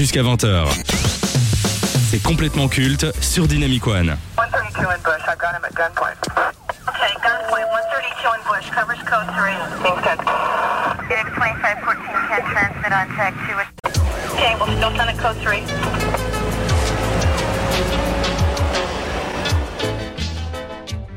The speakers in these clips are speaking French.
jusqu'à 20h. C'est complètement culte sur Dynamic One. 132 in Bush. I've got him at gunpoint. Okay, gunpoint 132 in Bush. Covers code 3. Okay, we'll still send a code 3.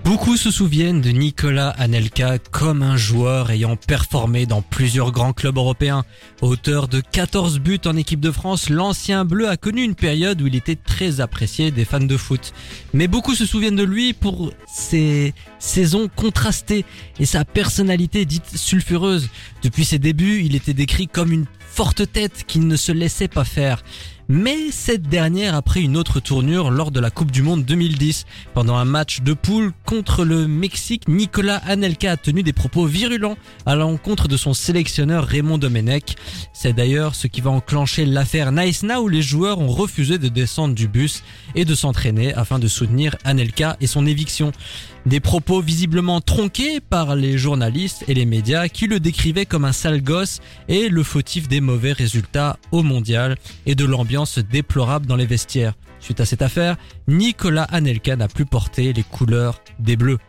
Beaucoup se souviennent de Nicolas Anelka comme un joueur ayant performé dans plusieurs grands clubs européens. Auteur de 14 buts en équipe de France, l'ancien bleu a connu une période où il était très apprécié des fans de foot. Mais beaucoup se souviennent de lui pour ses saisons contrastées et sa personnalité dite sulfureuse. Depuis ses débuts, il était décrit comme une forte tête qui ne se laissait pas faire. Mais cette dernière a pris une autre tournure lors de la Coupe du Monde 2010. Pendant un match de poule contre le Mexique, Nicolas Anelka a tenu des propos virulents à l'encontre de son sélectionneur Raymond Domenech. C'est d'ailleurs ce qui va enclencher l'affaire Nice Now où les joueurs ont refusé de descendre du bus et de s'entraîner afin de soutenir Anelka et son éviction. Des propos visiblement tronqués par les journalistes et les médias qui le décrivaient comme un sale gosse et le fautif des mauvais résultats au mondial et de l'ambiance déplorable dans les vestiaires. Suite à cette affaire, Nicolas Anelka n'a plus porté les couleurs des Bleus.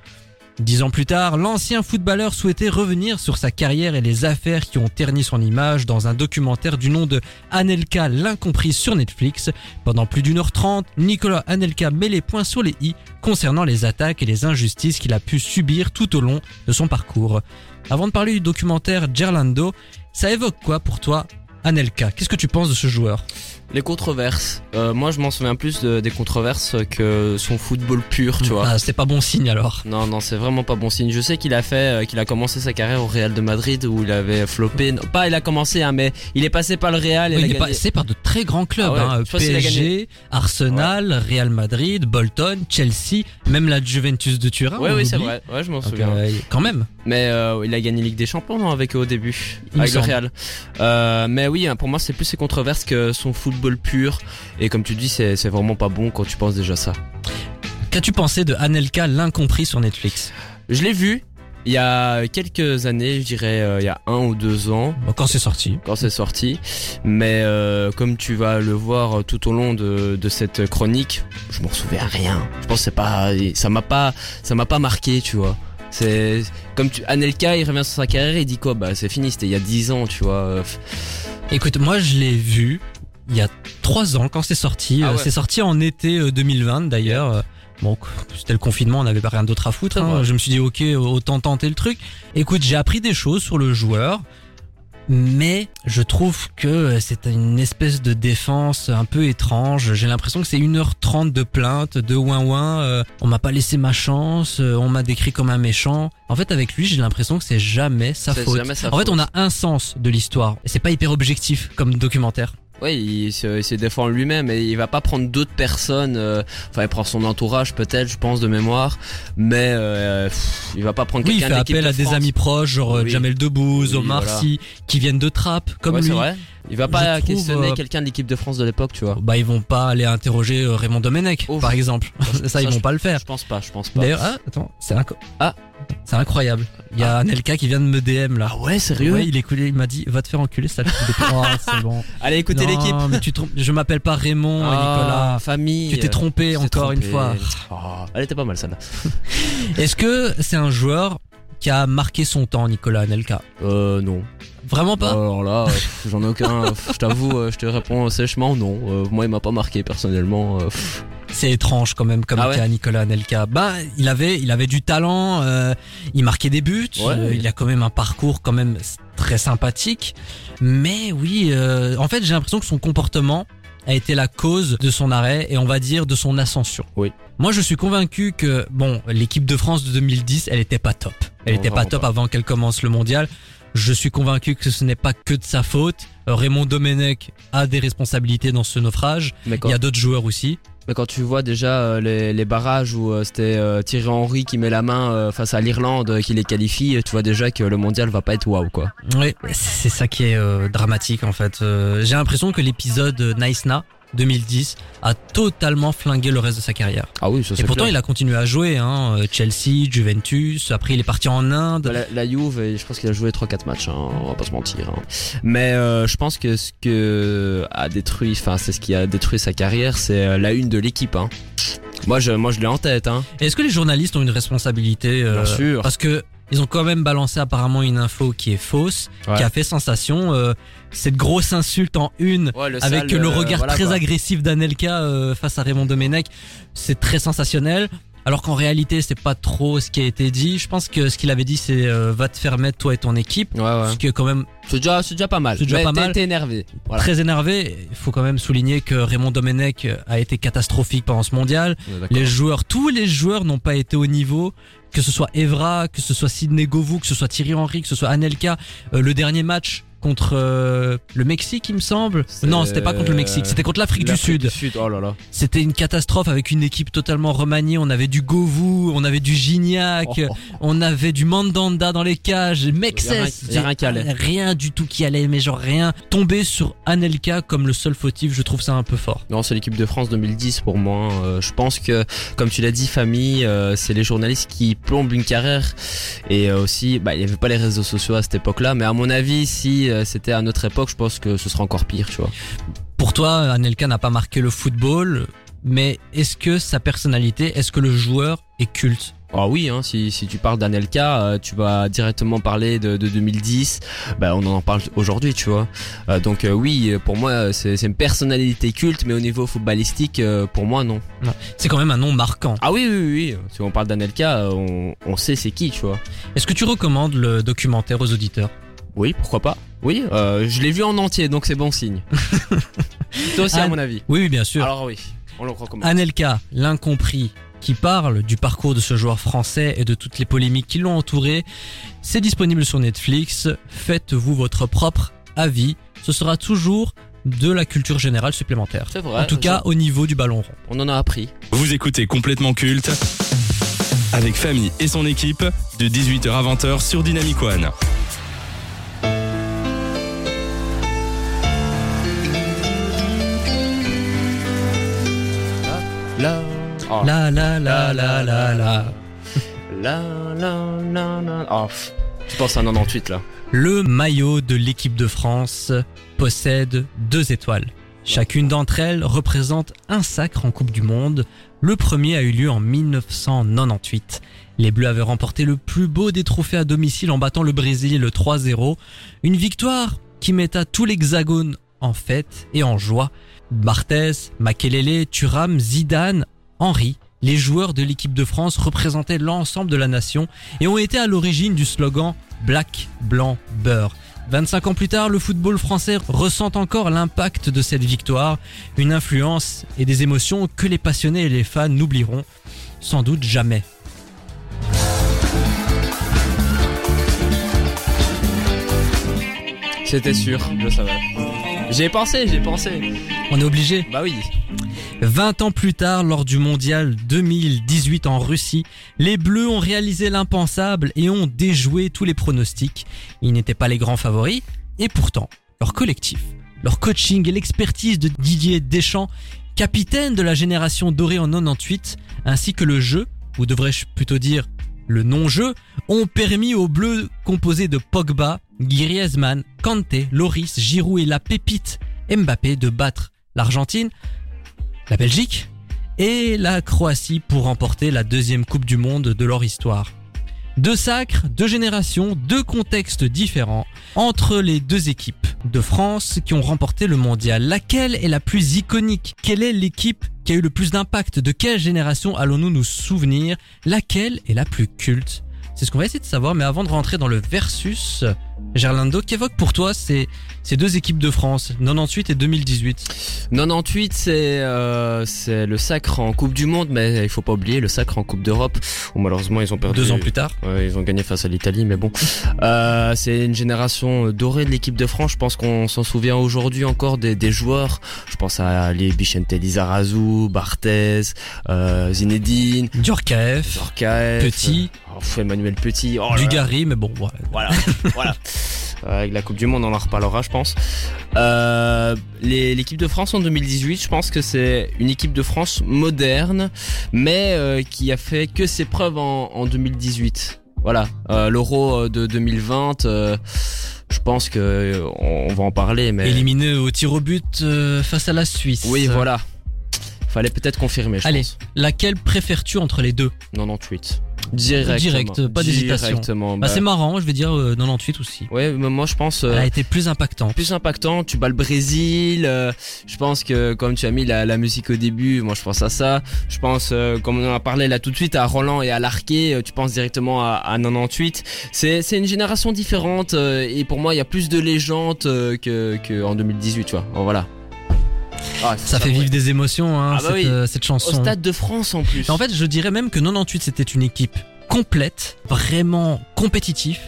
Dix ans plus tard, l'ancien footballeur souhaitait revenir sur sa carrière et les affaires qui ont terni son image dans un documentaire du nom de Anelka l'incompris sur Netflix. Pendant plus d'une heure trente, Nicolas Anelka met les points sur les i concernant les attaques et les injustices qu'il a pu subir tout au long de son parcours. Avant de parler du documentaire Gerlando, ça évoque quoi pour toi Anelka? Qu'est-ce que tu penses de ce joueur? Les controverses. Euh, moi, je m'en souviens plus de- des controverses que son football pur, tu vois. Ah, C'est pas bon signe alors. Non, non, c'est vraiment pas bon signe. Je sais qu'il a fait, euh, qu'il a commencé sa carrière au Real de Madrid où il avait floppé. Non, pas, il a commencé, hein, mais il est passé par le Real. Et Oui, il est passé par de très grands clubs, Ah ouais, hein, PSG, Arsenal, Real Madrid, Bolton, Chelsea, même la Juventus de Turin. Ouais, oui, c'est vrai. Ouais, je m'en souviens. euh, quand même. Mais euh, il a gagné Ligue des Champions non, avec eux au début, Il avec le. Real. Euh, mais oui, hein, pour moi, c'est plus ses controverses que son football pur. Et comme tu dis, c'est vraiment pas bon quand tu penses déjà ça. Qu'as-tu pensé de Anelka l'incompris sur Netflix? Je l'ai vu il y a quelques années, je dirais euh, il y a un ou deux ans. Quand c'est sorti. quand c'est sorti. Mais euh, comme tu vas le voir tout au long de, de cette chronique, je m'en souviens rien. Je pense que c'est pas, ça m'a pas, ça m'a pas marqué, tu vois. C'est comme tu, Anelka, il revient sur sa carrière, il dit quoi? Bah c'est fini, c'était il y a 10 ans, tu vois. Euh, Écoute, moi je l'ai vu il y a trois ans quand c'est sorti. Ah Euh, ouais. C'est sorti en été euh, 2020 d'ailleurs. Euh, Bon, c'était le confinement, on n'avait pas rien d'autre à foutre. Hein. Je me suis dit ok, autant tenter le truc. Écoute, j'ai appris des choses sur le joueur. Mais je trouve que c'est une espèce de défense un peu étrange. J'ai l'impression que c'est 1h30 de plainte, de ouin ouin. euh, on m'a pas laissé ma chance, euh, on m'a décrit comme un méchant. En fait, avec lui, j'ai l'impression que c'est jamais sa faute. jamais sa en fait, on a un sens de l'histoire. Et c'est pas hyper objectif comme documentaire. Ouais, il se, il se défend lui-même et il va pas prendre d'autres personnes. euh, Enfin, il prend son entourage peut-être, je pense de mémoire, mais euh, pff, il va pas prendre Oui, il quelqu'un fait d'équipe appel de à des amis proches, genre euh, Oui. Jamel Debbouze, Oui, Omar voilà. Sy, qui viennent de Trappes, comme Ouais, lui. c'est vrai. Il va pas Je questionner euh, quelqu'un d'équipe de France de l'époque, tu vois. Bah, ils vont pas aller interroger euh, Raymond Domenech, Ouf. par exemple. ça, Ça, ils je- vont pas le faire. Je pense pas, je pense pas. D'ailleurs, ah, attends, c'est inco- Ah. C'est incroyable. Il y a Anelka qui vient de me DM là. Ah ouais, sérieux Ouais, il est coulé, il m'a dit, va te faire enculer, ça. oh, c'est bon. Allez, écoutez l'équipe. mais tu trompes. Je m'appelle pas Raymond, Ah, Nicolas. famille. Tu t'es trompé encore une fois. Oh, elle était pas mal celle-là. Est-ce que c'est un joueur qui a marqué son temps, Nicolas Anelka Euh, non. Vraiment pas Alors là, j'en ai aucun. euh, je t'avoue, euh, je te réponds sèchement, non. Euh, moi, il m'a pas marqué personnellement. C'est étrange quand même comme Ah ouais cas Nicolas Anelka. Bah, il avait, il avait du talent, euh, il marquait des buts, Ouais. euh, il a quand même un parcours quand même très sympathique. Mais oui, euh, en fait, j'ai l'impression que son comportement a été la cause de son arrêt et on va dire de son ascension. Oui. Moi, je suis convaincu que bon, l'équipe de France de 2010, elle était pas top. Elle Non, était pas top pas. avant qu'elle commence le mondial. Je suis convaincu que ce n'est pas que de sa faute. Euh, Raymond Domenech a des responsabilités dans ce naufrage. Il y a d'autres joueurs aussi. Mais quand tu vois déjà euh, les, les barrages où euh, c'était euh, Thierry Henry qui met la main euh, face à l'Irlande, euh, qui les qualifie, tu vois déjà que le mondial va pas être waouh quoi. Oui, c'est ça qui est dramatique en fait. J'ai l'impression que l'épisode Nice Na 2010, a totalement flingué le reste de sa carrière. Ah oui, ça Et pourtant, clair. il a continué à jouer, hein, euh, Chelsea, Juventus, après il est parti en Inde. Bah, La, la Juve, je pense qu'il a joué 3-4 matchs, hein, on va pas se mentir. hein. Mais euh, je pense que ce que a détruit, enfin c'est ce qui a détruit sa carrière, c'est euh, la une de l'équipe. Hein. Moi je, moi je l'ai en tête. Hein. Est-ce que les journalistes ont une responsabilité euh, Bien sûr. Parce que ils ont quand même balancé apparemment une info qui est fausse, Ouais. qui a fait sensation. euh, cette grosse insulte en une Ouais, le avec sale, le euh, regard voilà, très quoi. agressif d'Anelka euh, face à Raymond Domenech, c'est très sensationnel. Alors qu'en réalité, c'est pas trop ce qui a été dit. Je pense que ce qu'il avait dit, c'est euh, va te faire mettre toi et ton équipe. Ouais, ouais. Ce qui est quand même C'est déjà, c'est déjà pas mal. C'est déjà Mais pas mal. T'es énervé. Voilà. très énervé. Il faut quand même souligner que Raymond Domenech a été catastrophique pendant ce mondial. Ouais. Les joueurs, tous les joueurs n'ont pas été au niveau. Que ce soit Evra, que ce soit Sidney Govou, que ce soit Thierry Henry, que ce soit Anelka. Euh, le dernier match contre euh, le Mexique, il me semble. Non, c'était pas contre le Mexique, c'était contre l'Afrique du Sud. Oh là là. C'était une catastrophe avec une équipe totalement remaniée. On avait du Govou, on avait du Gignac, Oh, on avait du Mandanda dans les cages, a rien- rien. Rien du tout qui allait, mais genre rien. Tomber sur Anelka comme le seul fautif, je trouve ça un peu fort. Non, c'est l'équipe de France 2010 pour moi. Euh, je pense que, comme tu l'as dit, famille, euh, c'est les journalistes qui plombent une carrière. Et aussi, bah, il n'y avait pas les réseaux sociaux à cette époque-là. Mais à mon avis, si c'était à notre époque, je pense que ce sera encore pire, tu vois. Pour toi, Anelka n'a pas marqué le football, mais est-ce que sa personnalité, est-ce que le joueur est culte? Ah oui, hein, si, si tu parles d'Anelka, euh, tu vas directement parler de, de 2010. Bah, on en parle aujourd'hui, tu vois. Euh, donc euh, oui, euh, pour moi, c'est une personnalité culte, mais au niveau footballistique, euh, pour moi, non. C'est quand même un nom marquant. Ah oui, oui, oui. Si on parle d'Anelka, euh, on, on sait c'est qui, tu vois. Est-ce que tu recommandes le documentaire aux auditeurs? Oui, pourquoi pas. Oui, euh, je l'ai vu en entier, donc c'est bon signe. Toi aussi, à mon avis. Oui, oui, bien sûr. Alors oui, on le recommande. Anelka, l'incompris, qui parle du parcours de ce joueur français et de toutes les polémiques qui l'ont entouré, c'est disponible sur Netflix. Faites-vous votre propre avis. Ce sera toujours de la culture générale supplémentaire. C'est vrai. En tout cas, au niveau du ballon rond. on en a appris. Vous écoutez complètement culte avec Famille et son équipe de 18h à 20h sur Dynamic One. La, oh. La la la la la la. la, la, la, la. Oh, pff. tu penses à 98 là. Le maillot de l'équipe de France possède deux étoiles. Chacune d'entre elles représente un sacre en Coupe du Monde. Le premier a eu lieu en 1998. Les Bleus avaient remporté le plus beau des trophées à domicile en battant le Brésil le 3-0. Une victoire qui metta tout l'hexagone en fête et en joie. Barthez, Makelele, Thuram, Zidane, Henry, les joueurs de l'équipe de France représentaient l'ensemble de la nation et ont été à l'origine du slogan Black, Blanc, Beurre. 25 ans plus tard, le football français ressent encore l'impact de cette victoire, une influence et des émotions que les passionnés et les fans n'oublieront sans doute jamais. C'était sûr, je savais. J'ai pensé, j'ai pensé. On est obligé. Bah oui. 20 ans plus tard, lors du mondial 2018 en Russie, les Bleus ont réalisé l'impensable et ont déjoué tous les pronostics. Ils n'étaient pas les grands favoris, et pourtant, leur collectif, leur coaching et l'expertise de Didier Deschamps, capitaine de la génération dorée en 98, ainsi que le jeu, ou devrais-je plutôt dire le non-jeu, ont permis aux Bleus composés de Pogba, Griezmann, Kanté, Loris, Giroud et la pépite Mbappé de battre l'Argentine, la Belgique et la Croatie pour remporter la deuxième Coupe du Monde de leur histoire. Deux sacres, deux générations, deux contextes différents entre les deux équipes de France qui ont remporté le mondial. Laquelle est la plus iconique? Quelle est l'équipe qui a eu le plus d'impact? De quelle génération allons-nous nous souvenir? Laquelle est la plus culte? C'est ce qu'on va essayer de savoir, mais avant de rentrer dans le versus, Gerlando, qu'évoque pour toi ces, ces deux équipes de France, 98 et 2018 98, c'est euh, c'est le sacre en Coupe du Monde, mais il faut pas oublier le sacre en Coupe d'Europe. Où malheureusement, ils ont perdu. Deux ans plus tard Ouais, ils ont gagné face à l'Italie, mais bon. Euh, c'est une génération dorée de l'équipe de France. Je pense qu'on s'en souvient aujourd'hui encore des, des joueurs. Je pense à les Bichente Lizarazu, Barthez, euh, Zinedine, Djorkaeff, Petit. oh, Emmanuel Petit. Oh. Dugarry, mais bon. Voilà, voilà. avec la Coupe du Monde, on en reparlera, je pense. Euh, L'équipe de France en 2018, je pense que c'est une équipe de France moderne, mais euh, qui a fait que ses preuves en, en 2018. Voilà, euh, l'Euro euh, de 2020. euh, je pense que euh, on, on va en parler, mais Éliminé au tir au but euh, face à la Suisse. oui, voilà. Fallait peut-être confirmer, je Allez, pense. laquelle préfères-tu entre les deux? 98. Directement. Direct, pas d'hésitation. Bah, bah, C'est marrant, je vais dire euh, 98 aussi. Ouais, mais moi je pense. euh, Elle a été plus impactante. plus impactant, tu bats le Brésil. euh, je pense que comme tu as mis la, la musique au début, moi je pense à ça. Je pense, euh, comme on en a parlé là tout de suite, à Roland et à Larquet. euh, tu penses directement à, à 98. C'est c'est une génération différente euh, et pour moi il y a plus de légendes euh, que que en 2018, tu vois. Voilà. Ah, Ça fait vivre des émotions, hein, Ah bah cette, oui. euh, cette Au chanson. stade de France en plus. En fait, je dirais même que 98 c'était une équipe complète, vraiment compétitif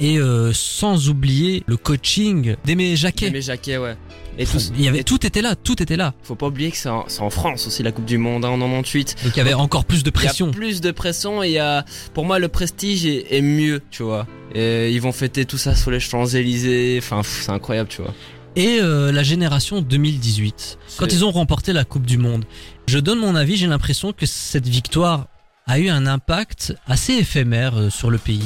et euh, sans oublier le coaching d'Aimé Jacquet. mes jaquets, ouais. Et tout, Il y avait tout était là, tout était là. faut pas oublier que c'est en, France aussi la Coupe du Monde hein, en 98. Donc il y avait encore plus de Il y pression. a plus de pression et il y a, pour moi, le prestige est, est mieux, tu vois. Et ils vont fêter tout ça sur les Champs-Élysées. Enfin, pff, c'est incroyable, tu vois. Et euh, la génération 2018, quand ils ont remporté la Coupe du Monde. Je donne mon avis, j'ai l'impression que cette victoire a eu un impact assez éphémère euh, sur le pays.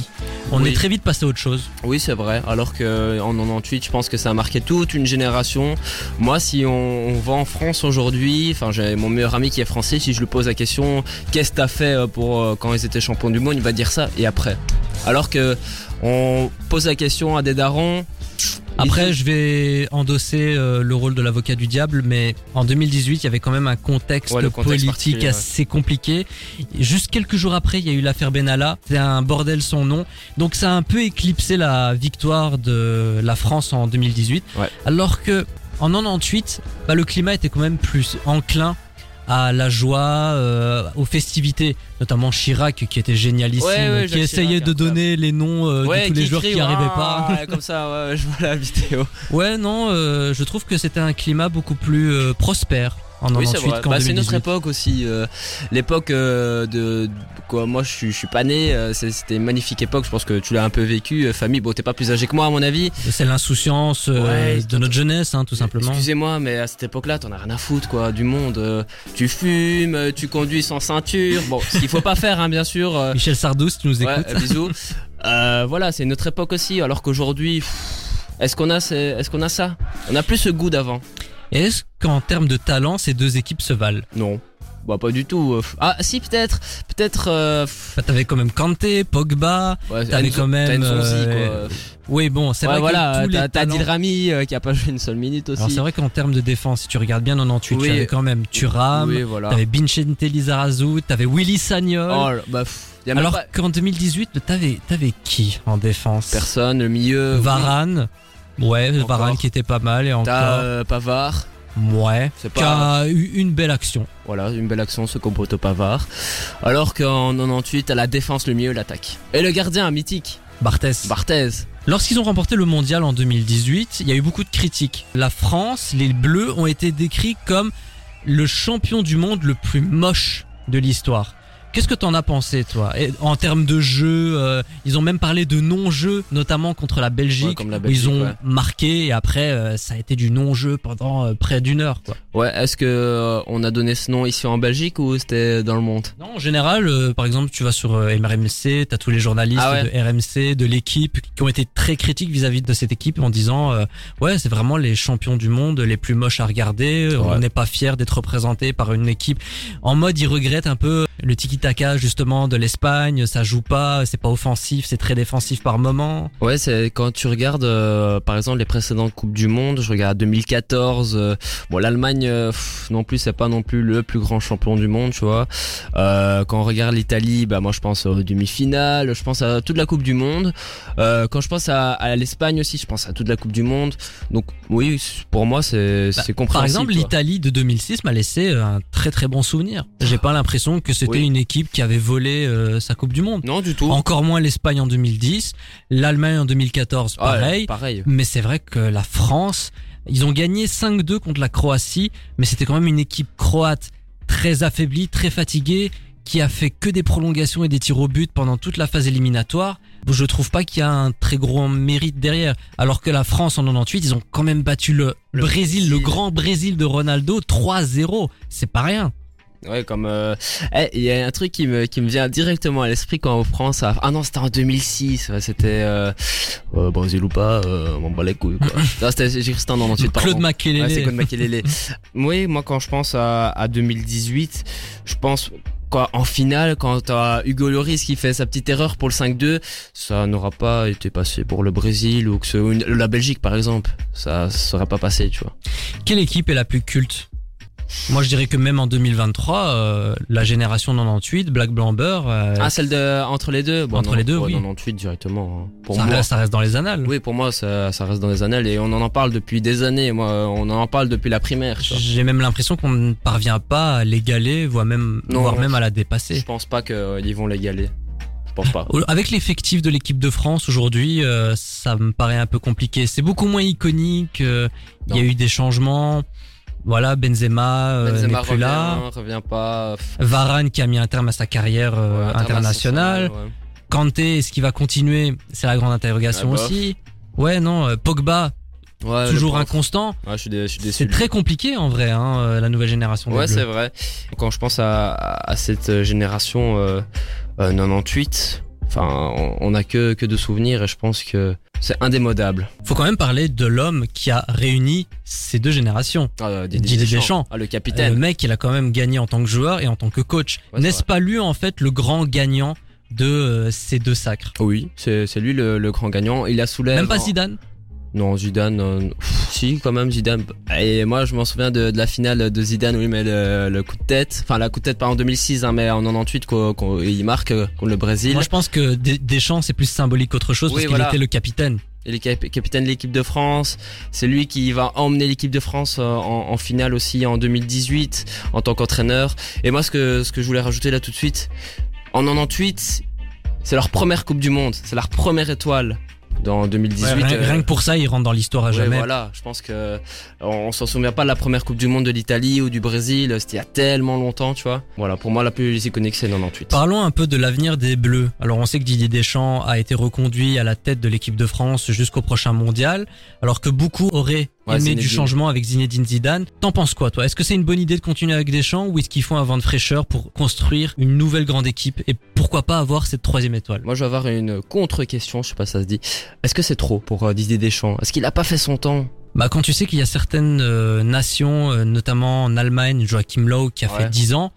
On Oui. est très vite passé à autre chose. Oui, c'est vrai. Alors que en 98, je pense que ça a marqué toute une génération. Moi, si on, on va en France aujourd'hui, enfin, j'ai mon meilleur ami qui est français. Si je lui pose la question, qu'est-ce que t'as fait euh, pour euh, quand ils étaient champions du monde, il va dire ça et après. Alors que on pose la question à des darons. Après, je vais endosser euh, le rôle de l'avocat du diable, mais en 2018, il y avait quand même un contexte, Ouais, le contexte politique ouais. assez compliqué. Juste quelques jours après, il y a eu l'affaire Benalla. C'est un bordel son nom. Donc ça a un peu éclipsé la victoire de la France en 2018. Ouais. Alors que en 98, bah, le climat était quand même plus enclin à la joie, euh, aux festivités, notamment Chirac qui était génialissime, Ouais, ouais, qui Jacques essayait Chirac, de donner les noms euh, Ouais, de tous les joueurs crie, qui arrivaient Ah, pas. ouais, comme ça, je vois la vidéo. Ouais, non, euh, je trouve que c'était un climat beaucoup plus prospère en Oui, 98 c'est Bah, c'est 2018. notre époque aussi. euh, L'époque euh, de quoi Moi, je suis, je suis pas né. euh, C'était une magnifique époque. Je pense que tu l'as un peu vécu. famille, bon, t'es pas plus âgé que moi, à mon avis. C'est l'insouciance Ouais, de notre jeunesse, hein, tout simplement. Excusez-moi, mais à cette époque-là, t'en as rien à foutre, quoi, du monde. tu fumes, tu conduis sans ceinture. Bon, ce qu'il faut pas faire, hein, bien sûr. Michel Sardou, si tu nous écoutes. bisous. Voilà, c'est notre époque aussi. Alors qu'aujourd'hui, est-ce qu'on a, est-ce qu'on a ça? On a plus ce goût d'avant. Est-ce qu'en termes de talent, ces deux équipes se valent? Non. Bah pas du tout. euh, Ah si peut-être, peut-être. euh, Bah, T'avais quand même Kanté, Pogba. ouais, T'avais quand même, t'as Nzonzi, euh, quoi. Oui, bon, c'est Ouais, vrai voilà, que tous t'as les t'as talents... Euh, qui a pas joué une seule minute aussi. Alors c'est vrai qu'en termes de défense, si tu regardes bien 98, Oui. tu avais quand même Thuram, Oui, voilà. t'avais Bincente Lizarazu, t'avais Willy Sagnol. Oh, bah, pff, alors pas qu'en 2018, t'avais t'avais qui en défense? Personne, le milieu. oui. Ouais, Encore. Varane qui était pas mal et T'as encore. euh, Pavard. Ouais. C'est Qui a eu une belle action. Voilà, une belle action, ce compote Pavard. Alors qu'en 98, à la défense, le milieu, l'attaque. Et le gardien, mythique, Barthez. Barthez. Lorsqu'ils ont remporté le mondial en 2018, il y a eu beaucoup de critiques. La France, les Bleus ont été décrits comme le champion du monde le plus moche de l'histoire. Qu'est-ce que t'en as pensé, toi Et En termes de jeu, euh, ils ont même parlé de non-jeu, notamment contre la Belgique. Ouais, comme la où Belgique, ils ont ouais. marqué et après, euh, ça a été du non-jeu pendant euh, près d'une heure. Quoi. Ouais, est-ce que euh, on a donné ce nom ici en Belgique ou c'était dans le monde? Non, en général, euh, par exemple, tu vas sur euh, RMC, t'as tous les journalistes Ah ouais. de RMC, de l'équipe, qui ont été très critiques vis-à-vis de cette équipe en disant, ouais, c'est vraiment les champions du monde, les plus moches à regarder. On n'est pas fier d'être représenté par une équipe. En mode, ils regrettent un peu le tiki-taka justement de l'Espagne. Ça joue pas, c'est pas offensif, c'est très défensif par moment. Ouais, c'est quand tu regardes euh, par exemple les précédentes coupes du monde, je regarde 2014. euh, bon, l'Allemagne euh, non plus, c'est pas non plus le plus grand champion du monde, tu vois. Euh, quand on regarde l'Italie, bah moi je pense aux demi-finales, je pense à toute la coupe du monde. Euh, quand je pense à, à l'Espagne aussi, je pense à toute la coupe du monde. Donc oui, pour moi c'est Bah, c'est Par compréhensible. exemple, l'Italie de 2006 m'a laissé un très très bon souvenir. J'ai pas l'impression que c'était Oui. une équipe qui avait volé euh, sa Coupe du Monde. non du tout. Encore moins l'Espagne en 2010, l'Allemagne en 2014, Ouais, pareil. pareil. Mais c'est vrai que la France, ils ont gagné 5-2 contre la Croatie, mais c'était quand même une équipe croate très affaiblie, très fatiguée, qui a fait que des prolongations et des tirs au but pendant toute la phase éliminatoire, je trouve pas qu'il y a un très gros mérite derrière. Alors que la France en 98, ils ont quand même battu le, Le Brésil, le grand Brésil de Ronaldo 3-0. C'est pas rien. Ouais, comme euh, eh, il y a un truc qui me qui me vient directement à l'esprit quand on prend ça. Ah non, c'était en 2006. ouais, c'était euh, euh, Brésil ou pas, euh, on m'en bat les couilles quoi. non, c'était j'ai cru en 98 Claude. Makelele. Ouais, c'est Claude Makelele. oui, moi quand je pense à, à 2018, je pense quoi en finale quand t'as Hugo Lloris qui fait sa petite erreur pour le 5-2, ça n'aura pas été passé pour le Brésil ou que ce- la Belgique par exemple, ça serait pas passé, tu vois. Quelle équipe est la plus culte? Moi, je dirais que même en 2023, euh, la génération 98, Black Blamber, euh, Ah, celle de entre les deux. Bon, Entre non, les deux, oui. 98 directement. hein. Pour ça, moi. reste, ça reste dans les annales. Oui, pour moi, ça, ça reste dans les annales et on en en parle depuis des années. Moi, on en parle depuis la primaire. J'ai même l'impression qu'on ne parvient pas à l'égaler, voire même, Non, voire non. même à la Je dépasser. pense pas qu'ils vont l'égaler. Je pense pas. Avec l'effectif de l'équipe de France aujourd'hui, euh, ça me paraît un peu compliqué. C'est beaucoup moins iconique. euh, Il y a eu des changements. Voilà, Benzema, euh, Benzema n'est plus revient, là. revient pas. Pff, Varane qui a mis un terme à sa carrière euh, ouais, internationale. ouais. Kanté, est-ce qu'il va continuer? C'est la grande interrogation Ah, aussi. Ouais, non. euh, Pogba, Ouais, toujours inconstant. Ouais. C'est très compliqué en vrai, hein, la nouvelle génération. Ouais, c'est vrai. Quand je pense à, à cette génération euh, euh, 98, enfin, on, on a que que de souvenirs et je pense que c'est indémodable. Faut quand même parler de l'homme qui a réuni ces deux générations. Ah, Didier Deschamps. Ah, le Euh, capitaine. Le mec, il a quand même gagné en tant que joueur et en tant que coach. Ouais, N'est-ce pas lui en fait le grand gagnant de euh, ces deux sacres? Oui, c'est lui le, le grand gagnant. Il a soulève. Même pas Zidane? Non, Zidane, euh, pff, si, quand même, Zidane. Et moi, je m'en souviens de, de la finale de Zidane où il met le, le coup de tête. Enfin, la coup de tête pas en 2006, hein, mais en 98, quand, quand il marque euh, contre le Brésil. Moi, je pense que Des- Deschamps c'est plus symbolique qu'autre chose Oui, parce qu'il était le capitaine. Il est cap- capitaine de l'équipe de France. C'est lui qui va emmener l'équipe de France euh, en, en finale aussi en 2018 en tant qu'entraîneur. Et moi, ce que, ce que je voulais rajouter là tout de suite, en 98, c'est leur première Coupe du Monde. C'est leur première étoile dans 2018. Ouais, rien, euh, rien que pour ça, il rentre dans l'histoire à Ouais, jamais. voilà, je pense que on, on s'en souvient pas de la première Coupe du Monde de l'Italie ou du Brésil, c'était il y a tellement longtemps, tu vois. Voilà, pour moi la plus iconique c'est 98. Parlons un peu de l'avenir des Bleus. Alors on sait que Didier Deschamps a été reconduit à la tête de l'équipe de France jusqu'au prochain mondial, alors que beaucoup auraient Ouais, du changement avec Zinedine Zidane. T'en penses quoi toi? Est-ce que c'est une bonne idée de continuer avec Deschamps ou est-ce qu'il faut un vent de fraîcheur pour construire une nouvelle grande équipe et pourquoi pas avoir cette troisième étoile? Moi je vais avoir une contre-question, je sais pas si ça se dit. Est-ce que c'est trop pour euh, Didier Deschamps? Est-ce qu'il a pas fait son temps? Bah quand tu sais qu'il y a certaines euh, nations, euh, notamment en Allemagne, Joachim Löw qui a Ouais. fait 10 ans.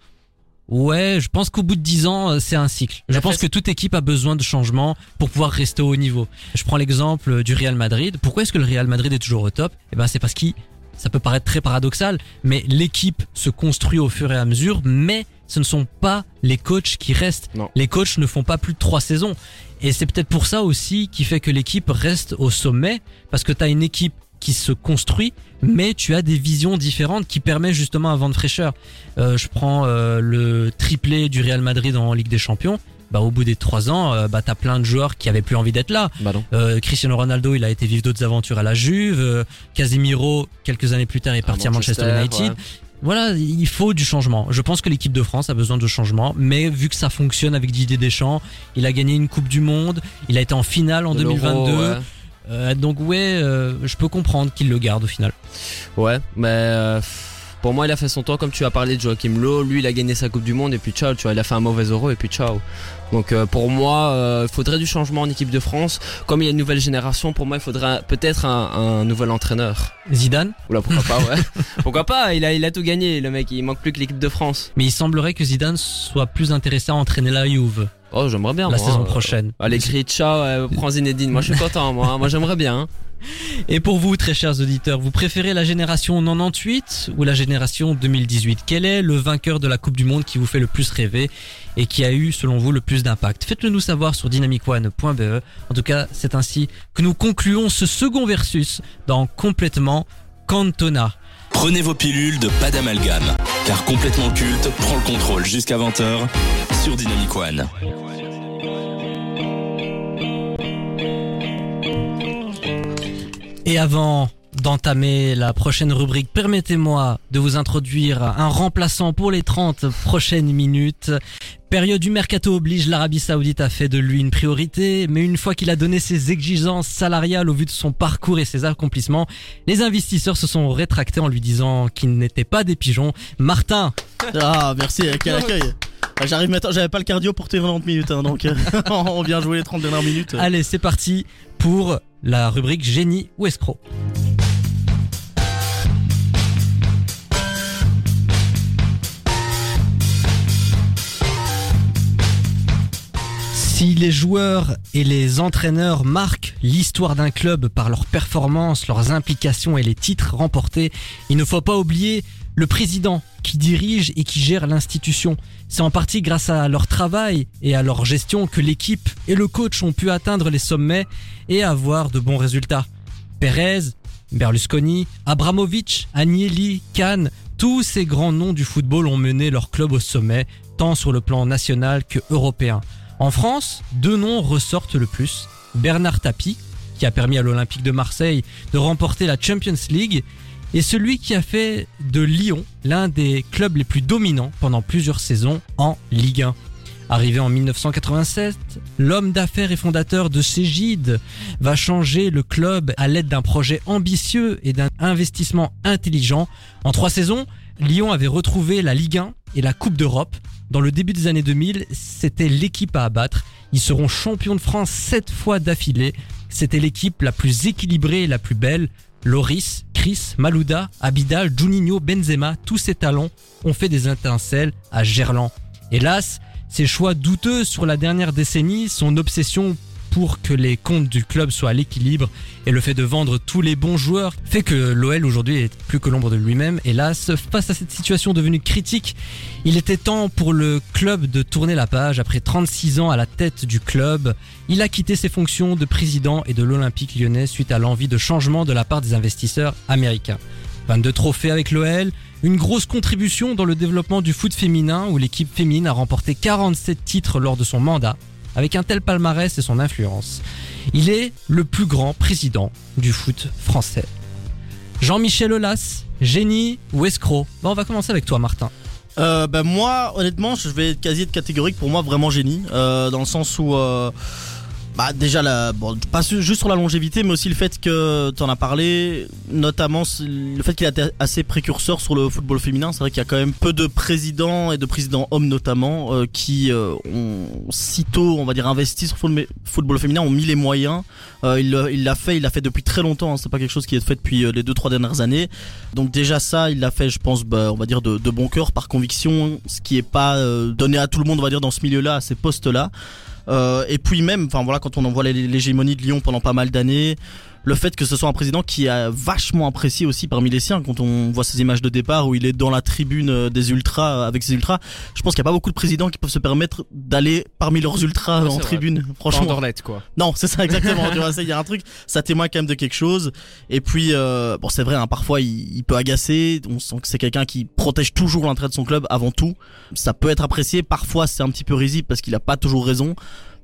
Ouais, je pense qu'au bout de 10 ans, euh, c'est un cycle. Je pense que toute équipe a besoin de changement pour pouvoir rester au haut niveau. Je prends l'exemple euh, du Real Madrid. Pourquoi est-ce que le Real Madrid est toujours au top? Eh ben c'est parce qu'il ça peut paraître très paradoxal, mais l'équipe se construit au fur et à mesure, mais ce ne sont pas les coachs qui restent. Non. Les coachs ne font pas plus de trois saisons. Et c'est peut-être pour ça aussi qui fait que l'équipe reste au sommet, parce que tu as une équipe qui se construit, mais tu as des visions différentes qui permettent justement un vent de fraîcheur. Euh, je prends euh, le triplé du Real Madrid en Ligue des Champions. Bah, au bout des trois ans, euh, bah, t'as plein de joueurs qui avaient plus envie d'être là. Bah non. Euh, Cristiano Ronaldo, il a été vivre d'autres aventures à la Juve. Euh, Casemiro, quelques années plus tard, est parti à Manchester, United. ouais. Voilà, il faut du changement. Je pense que l'équipe de France a besoin de changement, mais vu que ça fonctionne avec Didier Deschamps, il a gagné une Coupe du Monde, il a été en finale en De l'Euro, 2022. Euh, donc ouais, euh, je peux comprendre qu'il le garde au final. Ouais, mais euh, pour moi, il a fait son temps, comme tu as parlé de Joachim Lowe. Lui, il a gagné sa Coupe du Monde et puis ciao, tu vois, il a fait un mauvais euro et puis ciao. Donc euh, pour moi, euh, il faudrait du changement en équipe de France. Comme il y a une nouvelle génération, pour moi, il faudrait peut-être un, un nouvel entraîneur. Zidane, Oula, pourquoi pas, ouais. pourquoi pas Il a, il a tout gagné, le mec. Il manque plus que l'équipe de France. mais il semblerait que Zidane soit plus intéressé à entraîner la Juve Oh, j'aimerais bien. la moi, saison euh, prochaine. Allez, crie ciao, euh, prends Zinedine. Moi, je suis content, moi. hein. Moi, j'aimerais bien. hein. Et pour vous, très chers auditeurs, vous préférez la génération 98 ou la génération 2018 Quel est le vainqueur de la Coupe du Monde qui vous fait le plus rêver et qui a eu, selon vous, le plus d'impact? Faites-le nous savoir sur dynamicone.be. En tout cas, c'est ainsi que nous concluons ce second versus dans Complètement Cantona. Prenez vos pilules de pas d'amalgame, car complètement culte prend le contrôle jusqu'à 20h sur Dynamic One. Et avant d'entamer la prochaine rubrique, permettez-moi de vous introduire un remplaçant pour les 30 prochaines minutes. Période du mercato oblige, l'Arabie Saoudite a fait de lui une priorité, mais une fois qu'il a donné ses exigences salariales au vu de son parcours et ses accomplissements, les investisseurs se sont rétractés en lui disant qu'il n'était pas des pigeons. Martin, Ah, merci, quel accueil. Ah, J'arrive maintenant, j'avais pas le cardio pour tenir 90 minutes, hein, donc euh, on vient jouer les 30 dernières minutes. allez c'est parti pour la rubrique génie ou escroc. Si les joueurs et les entraîneurs marquent l'histoire d'un club par leurs performances, leurs implications et les titres remportés, il ne faut pas oublier le président qui dirige et qui gère l'institution. C'est en partie grâce à leur travail et à leur gestion que l'équipe et le coach ont pu atteindre les sommets et avoir de bons résultats. Perez, Berlusconi, Abramovich, Agnelli, Kahn, tous ces grands noms du football ont mené leur club au sommet, tant sur le plan national que européen. En France, deux noms ressortent le plus. Bernard Tapie, qui a permis à l'Olympique de Marseille de remporter la Champions League, et celui qui a fait de Lyon l'un des clubs les plus dominants pendant plusieurs saisons en Ligue 1. Arrivé en 1987, l'homme d'affaires et fondateur de Cégide va changer le club à l'aide d'un projet ambitieux et d'un investissement intelligent. En trois saisons, Lyon avait retrouvé la Ligue 1 et la Coupe d'Europe. Dans le début des années 2000, c'était l'équipe à abattre. Ils seront champions de France sept fois d'affilée. C'était l'équipe la plus équilibrée et la plus belle. Loris, Chris, Malouda, Abidal, Juninho, Benzema, tous ces talents ont fait des étincelles à Gerland. Hélas, ses choix douteux sur la dernière décennie, son obsession pour que les comptes du club soient à l'équilibre et le fait de vendre tous les bons joueurs fait que l'OL aujourd'hui est plus que l'ombre de lui-même. Hélas, face à cette situation devenue critique, il était temps pour le club de tourner la page. Après 36 ans à la tête du club, il a quitté ses fonctions de président et de l'Olympique lyonnais suite à l'envie de changement de la part des investisseurs américains. 22 trophées avec l'OL, une grosse contribution dans le développement du foot féminin où l'équipe féminine a remporté 47 titres lors de son mandat. Avec un tel palmarès et son influence, il est le plus grand président du foot français. Jean-Michel Aulas, génie ou escroc? Bon, On va commencer avec toi Martin. Euh, ben moi, honnêtement, je vais être quasi être catégorique. Pour moi, vraiment génie, euh, dans le sens où, euh, bah déjà, la, bon, pas juste sur la longévité, mais aussi le fait que tu en as parlé, notamment le fait qu'il a été assez précurseur sur le football féminin. C'est vrai qu'il y a quand même peu de présidents et de présidents hommes notamment euh, qui euh, ont sitôt, on va dire, investi sur le football féminin, ont mis les moyens. Euh, il l'a- fait, il l'a fait depuis très longtemps. hein. C'est pas quelque chose qui est fait depuis euh, les deux trois dernières années. Donc déjà ça, il l'a fait, je pense, bah, on va dire de, de bon cœur, par conviction, ce qui est pas euh, donné à tout le monde, on va dire, dans ce milieu-là, à ces postes-là. Euh, et puis même, enfin voilà, quand on en voit l'hé- l'hégémonie de Lyon pendant pas mal d'années, le fait que ce soit un président qui est vachement apprécié aussi parmi les siens, quand on voit ces images de départ où il est dans la tribune euh, des ultras euh, avec ses ultras, je pense qu'il n'y a pas beaucoup de présidents qui peuvent se permettre d'aller parmi leurs ultras Ouais, en c'est vrai. tribune. Franchement, quoi. non, c'est ça exactement. tu vois, il y a un truc, ça témoigne quand même de quelque chose. Et puis, euh, bon, c'est vrai, hein, parfois il, il peut agacer. On sent que c'est quelqu'un qui protège toujours l'intérêt de son club avant tout. Ça peut être apprécié. Parfois, c'est un petit peu risible parce qu'il a pas toujours raison,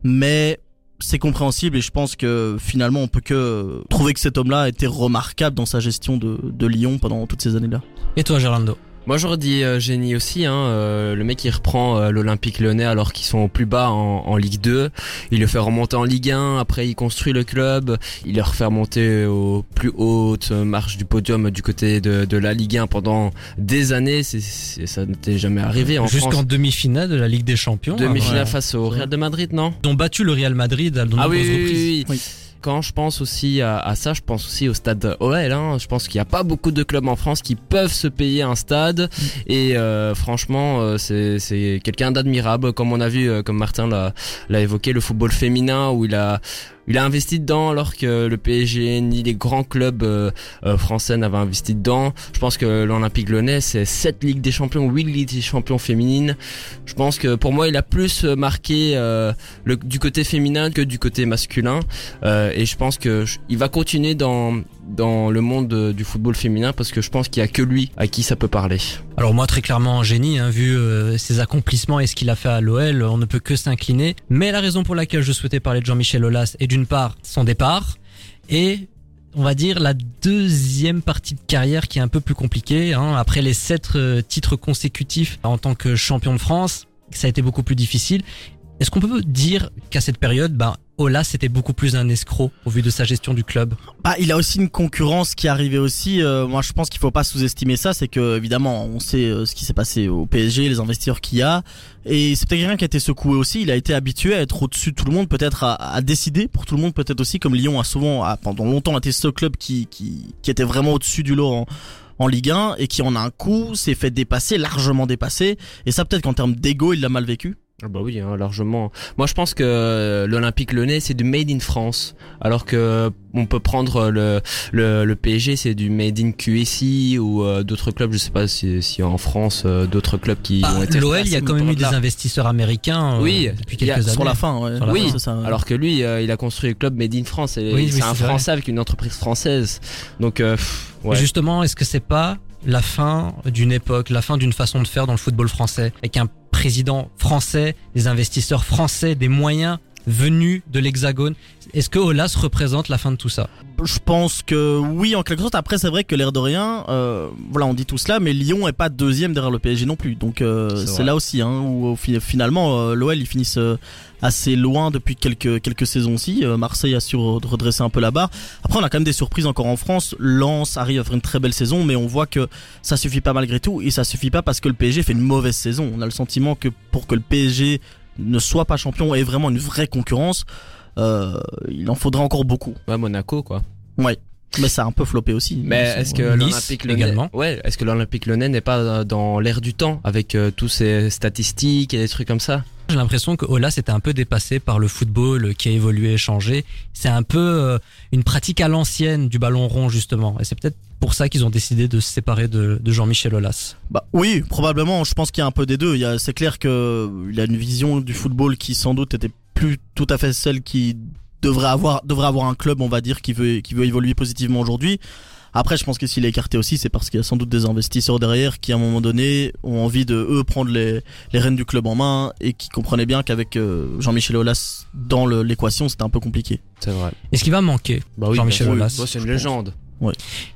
mais c'est compréhensible et je pense que finalement on peut que trouver que cet homme-là été remarquable dans sa gestion de, de Lyon pendant toutes ces années-là. Et toi Gerlando? Moi j'aurais dit euh, génie aussi, hein, euh, le mec il reprend euh, l'Olympique lyonnais alors qu'ils sont au plus bas en, en Ligue 2, il le fait remonter en Ligue 1, après il construit le club, il le refait remonter aux plus hautes marches du podium du côté de, de la Ligue 1 pendant des années, c'est, c'est- ça n'était jamais arrivé en Jusqu'en demi-finale de la Ligue des Champions. Demi-finale Ouais. face au Real de Madrid, non Ils ont battu le Real Madrid à de Ah oui, nombreuses oui, oui, reprises. oui. Oui. Quand je pense aussi à, ça, je pense aussi au stade OL. Hein. Je pense qu'il n'y a pas beaucoup de clubs en France qui peuvent se payer un stade. Et euh, franchement, euh, c'est c'est quelqu'un d'admirable. Comme on a vu, euh, comme Martin l'a l'a évoqué, le football féminin où il a il a investi dedans alors que le PSG ni les grands clubs euh, euh, français n'avaient investi dedans. Je pense que l'Olympique Lyonnais c'est 7 Ligues des Champions, 8 Ligues des Champions féminines. Je pense que pour moi il a plus marqué euh, du côté féminin que du côté masculin. Et je pense que il va continuer dans dans le monde du football féminin parce que je pense qu'il y a que lui à qui ça peut parler. Alors moi très clairement génie, hein, vu ses accomplissements et ce qu'il a fait à l'OL, on ne peut que s'incliner. Mais la raison pour laquelle je souhaitais parler de Jean-Michel Aulas est part son départ et on va dire, la deuxième partie de carrière qui est un peu plus compliquée. Hein. Après les sept euh, titres consécutifs en tant que champion de France, ça a été beaucoup plus difficile. Est-ce qu'on peut dire qu'à cette période, ben, Ola c'était beaucoup plus un escroc au vu de sa gestion du club Bah, il a aussi une concurrence qui arrivait aussi. Euh, moi, je pense qu'il faut pas sous-estimer ça. C'est que évidemment, on sait euh, ce qui s'est passé au PSG, les investisseurs qu'il y a, et c'est peut-être quelqu'un qui a été secoué aussi. Il a été habitué à être au-dessus de tout le monde, peut-être à, à décider pour tout le monde, peut-être aussi comme Lyon a souvent, a, pendant longtemps, été ce club qui qui, qui était vraiment au-dessus du lot. En, en Ligue 1 et qui en a un coup s'est fait dépasser, largement dépasser et ça peut-être qu'en termes d'ego il l'a mal vécu. Ah bah oui, hein, largement. Moi, je pense que euh, l'Olympique Lyonnais, c'est du made in France, alors que on peut prendre le le, le PSG, c'est du made in QSI ou euh, d'autres clubs. Je sais pas si, si en France euh, d'autres clubs qui Bah, ont été. L'OL, il y a quand même eu des investisseurs américains euh, Oui, depuis a- quelques années. Sur la fin, ouais. Sur la Oui, c'est ça, ouais. Alors que lui, euh, il a construit le club Made in France. et Oui, oui, c'est un vrai. Français avec une entreprise française. Donc, euh, pff, ouais. Justement, est-ce que c'est pas la fin d'une époque, la fin d'une façon de faire dans le football français, avec un président français, des investisseurs français, des moyens venus de l'Hexagone. Est-ce que Olas représente la fin de tout ça? Je pense que oui, en quelque sorte. Après, c'est vrai que l'air de rien, euh, voilà, on dit tout cela, mais Lyon est pas deuxième derrière le PSG non plus. Donc euh, C'est là aussi, hein, où finalement euh, l'OL ils finissent assez loin depuis quelques quelques saisons aussi. Euh, Marseille a su re- redresser un peu la barre. Après, on a quand même des surprises encore en France. Lens arrive à faire une très belle saison, mais on voit que ça suffit pas malgré tout, et ça suffit pas parce que le PSG fait une mauvaise saison. On a le sentiment que pour que le PSG ne soit pas champion et vraiment une vraie concurrence, il en faudrait encore beaucoup. Ouais, Monaco, quoi. Ouais. Mais ça a un peu floppé aussi. Mais est-ce que Nice l'Olympique également. ouais, est-ce que l'Olympique Lyonnais n'est pas euh, dans l'air du temps avec euh, tous ces statistiques et des trucs comme ça? J'ai l'impression que Olas était un peu dépassé par le football qui a évolué et changé. C'est un peu euh, une pratique à l'ancienne du ballon rond justement. Et c'est peut-être pour ça qu'ils ont décidé de se séparer de, de Jean-Michel Olas. Bah oui, probablement. Je pense qu'il y a un peu des deux. Il y a, c'est clair que il a une vision du football qui sans doute était plus tout à fait celle qui devrait avoir devrait avoir un club, on va dire, qui veut qui veut évoluer positivement aujourd'hui. Après, je pense que s'il est écarté aussi, c'est parce qu'il y a sans doute des investisseurs derrière qui, à un moment donné, ont envie de eux prendre les, les rênes du club en main et qui comprenaient bien qu'avec euh, Jean-Michel Aulas dans l'équation, c'était un peu compliqué. C'est vrai. Est-ce qu'il va manquer Bah oui, Jean-Michel. Aulas, Ouais, c'est une légende.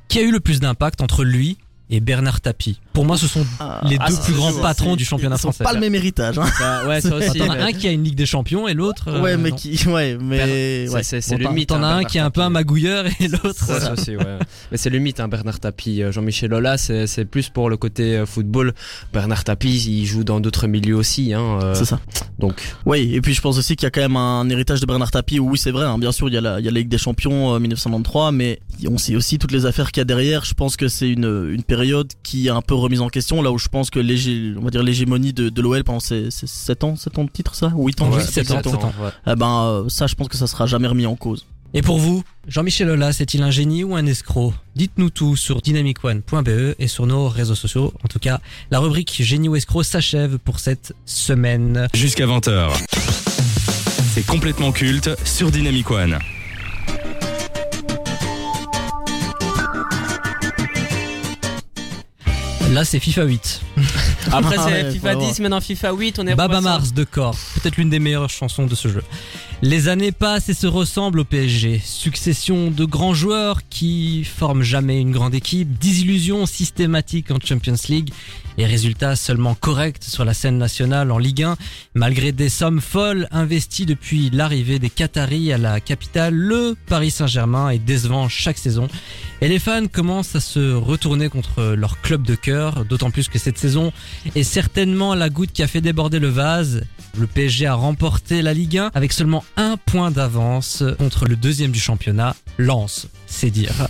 Qui a eu le plus d'impact entre lui et Bernard Tapie Pour moi, ce sont les ah, deux plus grands patrons du championnat ils français. Pas le même héritage. Hein. Bah, ouais, ça aussi. Un qui a une Ligue des Champions et l'autre. euh, ouais, mais non. qui, ouais, mais C'est- ouais. c'est c'est Bon, le mythe. T'en hein, as un Bernard qui est un peu un Tapie. magouilleur et l'autre. Ouais, ça aussi, ouais. Mais c'est le mythe, hein, Bernard Tapie. Euh, Jean-Michel Aulas, c'est plus pour le côté euh, football. Bernard Tapie, il joue dans d'autres milieux aussi. Hein, euh, C'est ça. donc, Oui, et puis je pense aussi qu'il y a quand même un héritage de Bernard Tapie. où Oui, c'est vrai. hein, bien sûr, il y a la, il y a la Ligue des Champions euh, 1993, mais on sait aussi toutes les affaires qu'il y a derrière. Je pense que c'est une, une période qui est un peu remise en question, là où je pense que l'hégé- on va dire l'hégémonie de, de l'OL pendant ces, ces 7 ans, 7 ans de titre, ça, ou 8 ans, Ouais, je sais sept plus ans, exactement. sept ans. ouais. Eh ben, euh, ça, je pense que ça sera jamais remis en cause. Et pour vous, Jean-Michel Aulas est-il un génie ou un escroc? Dites-nous tout sur dynamicone.be et sur nos réseaux sociaux. En tout cas, la rubrique génie ou escroc s'achève pour cette semaine. Jusqu'à 20h. C'est complètement culte sur Dynamic One. Là, c'est FIFA 8. Après, Ah c'est ouais, FIFA faut 10, maintenant FIFA 8, on est Baba repassé- Mars de Corps, peut-être l'une des meilleures chansons de ce jeu. Les années passent et se ressemblent au PSG. Succession de grands joueurs qui forment jamais une grande équipe, désillusions systématiques en Champions League et résultats seulement corrects sur la scène nationale en Ligue 1. Malgré des sommes folles investies depuis l'arrivée des Qataris à la capitale, le Paris Saint-Germain est décevant chaque saison. Et les fans commencent à se retourner contre leur club de cœur, d'autant plus que cette saison est certainement la goutte qui a fait déborder le vase. Le PSG a remporté la Ligue 1 avec seulement un point d'avance contre le deuxième du championnat, Lens, c'est dire.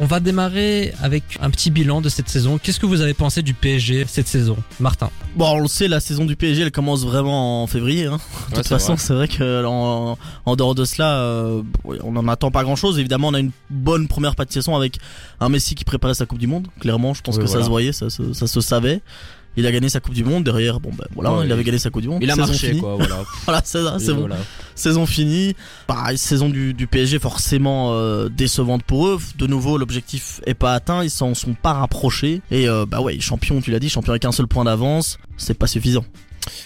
On va démarrer avec un petit bilan de cette saison. Qu'est-ce que vous avez pensé du PSG cette saison, Martin? Bon, on le sait, la saison du PSG, elle commence vraiment en février. Hein. De Ouais, toute façon, c'est vrai que en, en dehors de cela, euh, on n'en attend pas grand-chose. Évidemment, on a une bonne première partie de saison avec un Messi qui préparait sa Coupe du Monde. Clairement, je pense Oui, que ça se voyait, ça se savait. Il a gagné sa Coupe du Monde. Derrière, bon ben voilà, Ouais, il avait gagné sa Coupe du Monde. Il a Saison marché, finie. quoi, voilà. Voilà, c'est ça, c'est bon. voilà. Saison finie. Pareil, saison du, du PSG forcément euh, décevante pour eux. De nouveau, l'objectif est pas atteint. Ils s'en sont pas rapprochés. Et euh, bah ouais, champion, tu l'as dit, champion avec un seul point d'avance, c'est pas suffisant.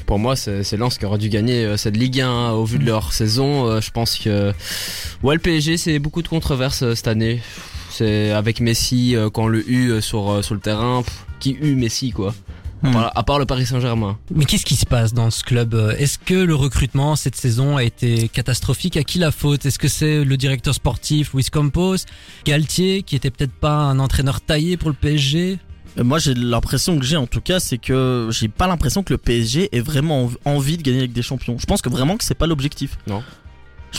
Pour moi, c'est c'est Lens qui aurait dû gagner euh, cette Ligue 1 hein, au vu de leur saison. Euh, je pense que ouais, le PSG, c'est beaucoup de controverses euh, cette année. C'est avec Messi quand on le eu euh, sur sur le terrain, pff, qui eut Messi quoi. À Hmm. part- à part le Paris Saint-Germain. Mais qu'est-ce qui se passe dans ce club? Est-ce que le recrutement cette saison a été catastrophique? À qui la faute? Est-ce que c'est le directeur sportif Luis Campos? Galtier qui était peut-être pas un entraîneur taillé pour le PSG Euh, Moi, j'ai l'impression que j'ai en tout cas, c'est que j'ai pas l'impression que le PSG ait vraiment env- envie de gagner avec des champions. Je pense que vraiment que c'est pas l'objectif. Je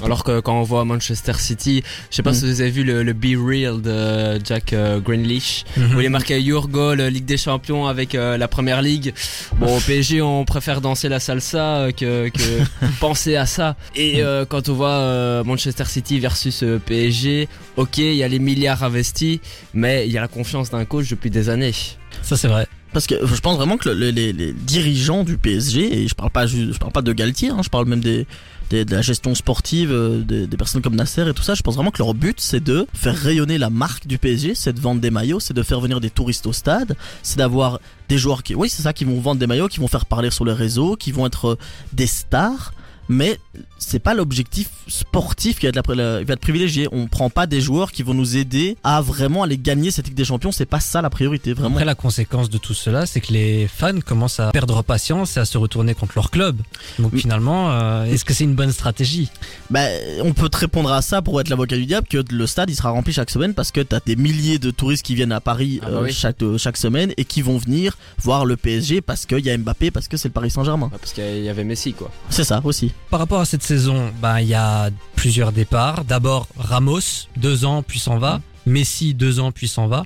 Alors que quand on voit Manchester City, je sais pas Mm. si vous avez vu le, le Be Real de Jack euh, Grealish, où il est marqué Your Goal, euh, Ligue des Champions avec euh, la Première Ligue. Bon, au PSG, on préfère danser la salsa euh, que, que penser à ça. Et euh, quand on voit Manchester City versus PSG, ok, il y a les milliards investis, mais il y a la confiance d'un coach depuis des années. Ça c'est vrai. Parce que je pense vraiment que le- les, les dirigeants du PSG, et je parle pas je parle pas de Galtier, hein, je parle même des, de la gestion sportive, euh, des, des personnes comme Nasser et tout ça, je pense vraiment que leur but c'est de faire rayonner la marque du PSG, c'est de vendre des maillots, c'est de faire venir des touristes au stade, c'est d'avoir des joueurs qui, oui c'est ça, qui vont vendre des maillots, qui vont faire parler sur les réseaux, qui vont être euh, des stars. Mais c'est pas l'objectif sportif qui va, être la, la- qui va être privilégié. On prend pas des joueurs qui vont nous aider à vraiment aller gagner cette Ligue des Champions. C'est pas ça la priorité, vraiment. Après la conséquence de tout cela, c'est que les fans commencent à perdre patience et à se retourner contre leur club. Donc Mm. finalement, euh, est-ce que c'est une bonne stratégie? Bah, on peut te répondre à ça pour être l'avocat du diable que le stade il sera rempli chaque semaine parce que t'as des milliers de touristes qui viennent à Paris Ah bah euh, oui. chaque euh, chaque semaine et qui vont venir voir le PSG parce qu'il y a Mbappé parce que c'est le Paris Saint-Germain. Parce qu'il y avait Messi, quoi. C'est ça aussi. Par rapport à cette saison, bah, il y a plusieurs départs. D'abord Ramos, deux ans puis s'en va. Messi, deux ans puis s'en va.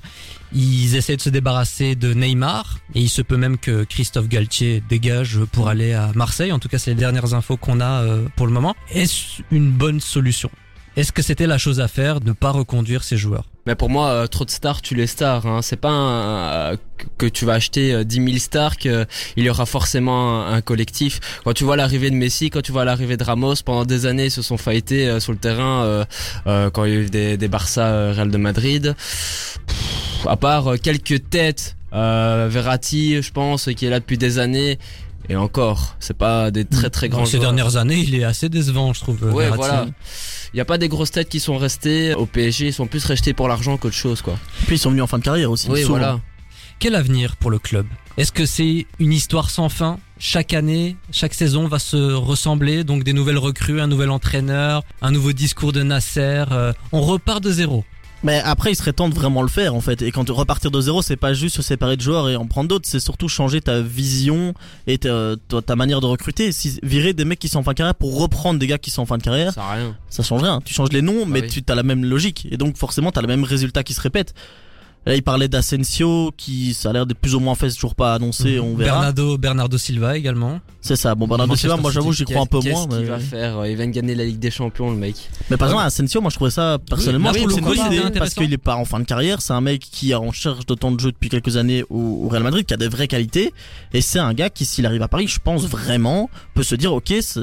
Ils essaient de se débarrasser de Neymar et il se peut même que Christophe Galtier dégage pour aller à Marseille. En tout cas, c'est les dernières infos qu'on a euh, pour le moment. Est-ce une bonne solution? Est-ce que c'était la chose à faire de ne pas reconduire ces joueurs? Mais pour moi, euh, trop de stars, tu les stars. Hein. C'est pas euh, que tu vas acheter euh, 10 000 stars qu'il y aura forcément un, collectif. Quand tu vois l'arrivée de Messi, quand tu vois l'arrivée de Ramos, pendant des années, ils se sont fightés euh, sur le terrain euh, euh, quand il y a eu des, des Barça euh, Real de Madrid. À part euh, quelques têtes, euh, Verratti, je pense, qui est là depuis des années. Et encore, c'est pas des très très grands Dans ces joueurs. dernières années, il est assez décevant, je trouve. Ouais, Verratti. voilà. Il y a pas des grosses têtes qui sont restées au PSG, ils sont plus restés pour l'argent qu'autre chose, quoi. Puis ils sont venus en fin de carrière aussi. Oui, souvent. voilà. Quel avenir pour le club? Est-ce que c'est une histoire sans fin? Chaque année, chaque saison va se ressembler, donc des nouvelles recrues, un nouvel entraîneur, un nouveau discours de Nasser. euh, on repart de zéro. Mais après, il serait temps de vraiment le faire en fait. Et quand repartir de zéro, c'est pas juste se séparer de joueurs et en prendre d'autres, c'est surtout changer ta vision et ta, manière de recruter. Si virer des mecs qui sont en fin de carrière pour reprendre des gars qui sont en fin de carrière, Ça rien. ça change rien. Tu changes les noms, mais oui. tu as la même logique. Et donc forcément, t'as le même résultat qui se répète. Là, il parlait d'Asensio, qui ça a l'air d'être plus ou moins fait, c'est toujours pas annoncé, on verra. Bernardo, Bernardo Silva également. C'est ça. Bon, Bernardo Silva, moi j'avoue, j'y crois un peu qu'est-ce moins. qu'il Mais, va faire euh, Il vient de gagner la Ligue des Champions, le mec. mais par exemple, Asensio, moi je trouvais ça personnellement, là, je trouve c'est une bonne c'était idée parce qu'il est pas en fin de carrière. C'est un mec qui est en recherche de temps de jeu depuis quelques années au, au Real Madrid, qui a des vraies qualités. Et c'est un gars qui, s'il arrive à Paris, je pense vraiment, peut se dire, ok, c'est-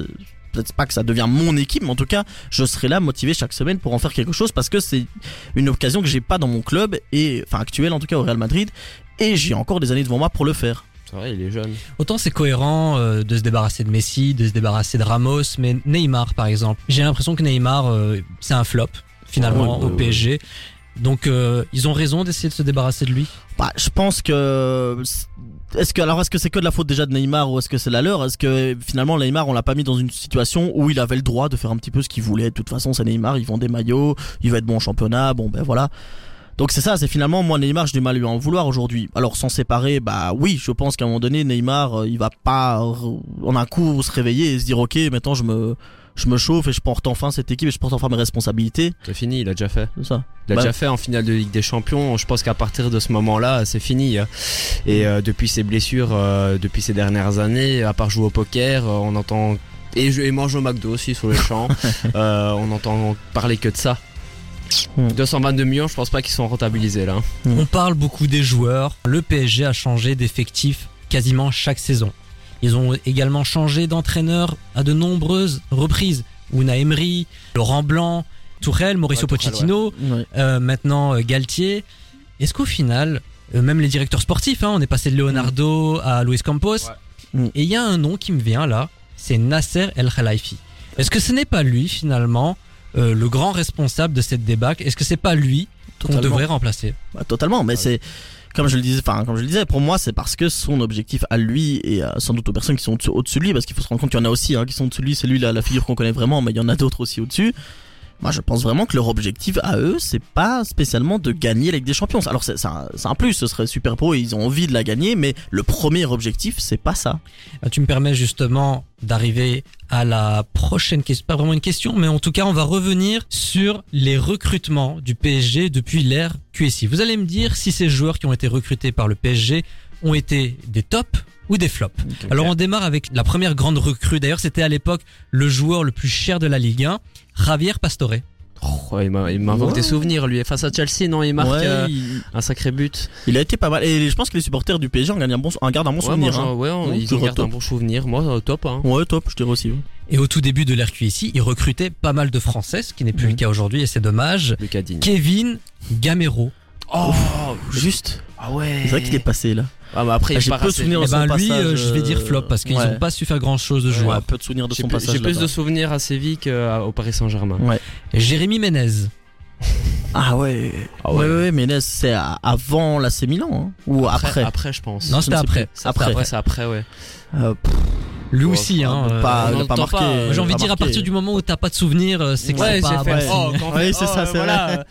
peut-être pas que ça devient mon équipe, mais en tout cas, je serai là motivé chaque semaine pour en faire quelque chose parce que c'est une occasion que j'ai pas dans mon club et, enfin, actuel en tout cas au Real Madrid. Et j'ai encore des années devant moi pour le faire. C'est vrai, il est jeune. Autant c'est cohérent euh, de se débarrasser de Messi, de se débarrasser de Ramos, mais Neymar par exemple. J'ai l'impression que Neymar, euh, c'est un flop finalement Ouais, au ouais, PSG. Donc euh, ils ont raison d'essayer de se débarrasser de lui? Bah, je pense que est-ce que alors est-ce que c'est que de la faute déjà de Neymar ou est-ce que c'est la leur? Est-ce que finalement Neymar on l'a pas mis dans une situation où il avait le droit de faire un petit peu ce qu'il voulait? De toute façon, c'est Neymar, il vend des maillots, il va être bon en championnat, bon ben voilà. Donc c'est ça, c'est finalement moi Neymar, j'ai du mal à lui en vouloir aujourd'hui. Alors sans séparer, bah oui, je pense qu'à un moment donné Neymar, euh, il va pas en un coup se réveiller et se dire OK, maintenant je me je me chauffe et je porte enfin cette équipe et je porte enfin mes responsabilités, C'est fini, il a déjà fait. ça. Il a Bah- déjà fait en finale de Ligue des Champions. Je pense qu'à partir de ce moment-là, c'est fini. hein. Et euh, depuis ses blessures, euh, depuis ces dernières années, à part jouer au poker, euh, on entend et, je- et mange au McDo aussi sur les champs. euh, on entend parler que de ça. Hmm. 222 millions, je pense pas qu'ils sont rentabilisés là. hein. On parle beaucoup des joueurs. Le PSG a changé d'effectif quasiment chaque saison. Ils ont également changé d'entraîneur à de nombreuses reprises. Una Emery, Laurent Blanc, Tourelle, Mauricio Ouais, Pochettino, Ouais. euh, maintenant euh, Galtier. Est-ce qu'au final, euh, même les directeurs sportifs, hein, on est passé de Leonardo à Luis Campos, Mm. Et il y a un nom qui me vient là, c'est Nasser El Khalifi. Est-ce que ce n'est pas lui finalement euh, le grand responsable de cette débâcle? Est-ce que c'est pas lui qu'on devrait remplacer? Bah, totalement, mais c'est comme je le disais, enfin comme je le disais, pour moi c'est parce que son objectif à lui et sans doute aux personnes qui sont au-dessus- de lui, parce qu'il faut se rendre compte qu'il y en a aussi hein, qui sont au-dessus de lui. C'est lui la, la figure qu'on connaît vraiment, mais il y en a d'autres aussi au-dessus. Moi, je pense vraiment que leur objectif à eux, c'est pas spécialement de gagner Ligue des Champions. Alors c'est un, un plus, ce serait super pro, ils ont envie de la gagner, mais le premier objectif, c'est pas ça. Ah, Tu me permets justement d'arriver à la prochaine question, pas vraiment une question, mais en tout cas on va revenir sur les recrutements du PSG depuis l'ère QSI. Vous allez me dire si ces joueurs qui ont été recrutés par le PSG ont été des tops ou des flops. Alors on démarre avec la première grande recrue. D'ailleurs c'était à l'époque le joueur le plus cher de la Ligue 1, Javier Pastore. Oh, il m'a- il m'invoque Ouais. des souvenirs lui. Face à Chelsea, non, il marque Ouais, euh, il, un sacré but. il a été pas mal, et je pense que les supporters du PSG en gardent un bon, en gardent un bon Ouais, souvenir. moi, hein. ouais, on- ils gardé top. un bon souvenir. Moi, euh, top. Hein. Ouais, top, je dirais aussi. ouais. Et au tout début de l'ère QSI, il recrutait pas mal de Français, ce qui n'est plus Mhm. le cas aujourd'hui et c'est dommage. Kevin Gamero. Oh, Juste. Ah ouais. C'est vrai qu'il est passé là. Ah, bah après, Ah, il j'ai peu de souvenirs Eh de ben son lui, passage, euh, je vais dire flop parce qu'ils ouais. n'ont pas su faire grand chose de Ouais, joueur. peu de souvenirs de J'ai son plus, passage. j'ai plus de souvenirs à Séville qu'au Paris Saint-Germain. Ouais. Jérémy Menez. Ah ouais. Ah ouais, ouais. ouais, ouais, là, c'est avant l'AC Milan hein, ou après. Après, je pense. Non, c'était après. après. Après, c'est après, ouais. Euh, Lui Oh, aussi, hein. euh, pas, on il a pas marqué. pas. euh, j'ai envie de dire à partir du moment où t'as pas de souvenir, euh, c'est que Ouais, c'est pas bon fait. signe. Oh, Ouais, c'est ça, c'est voilà.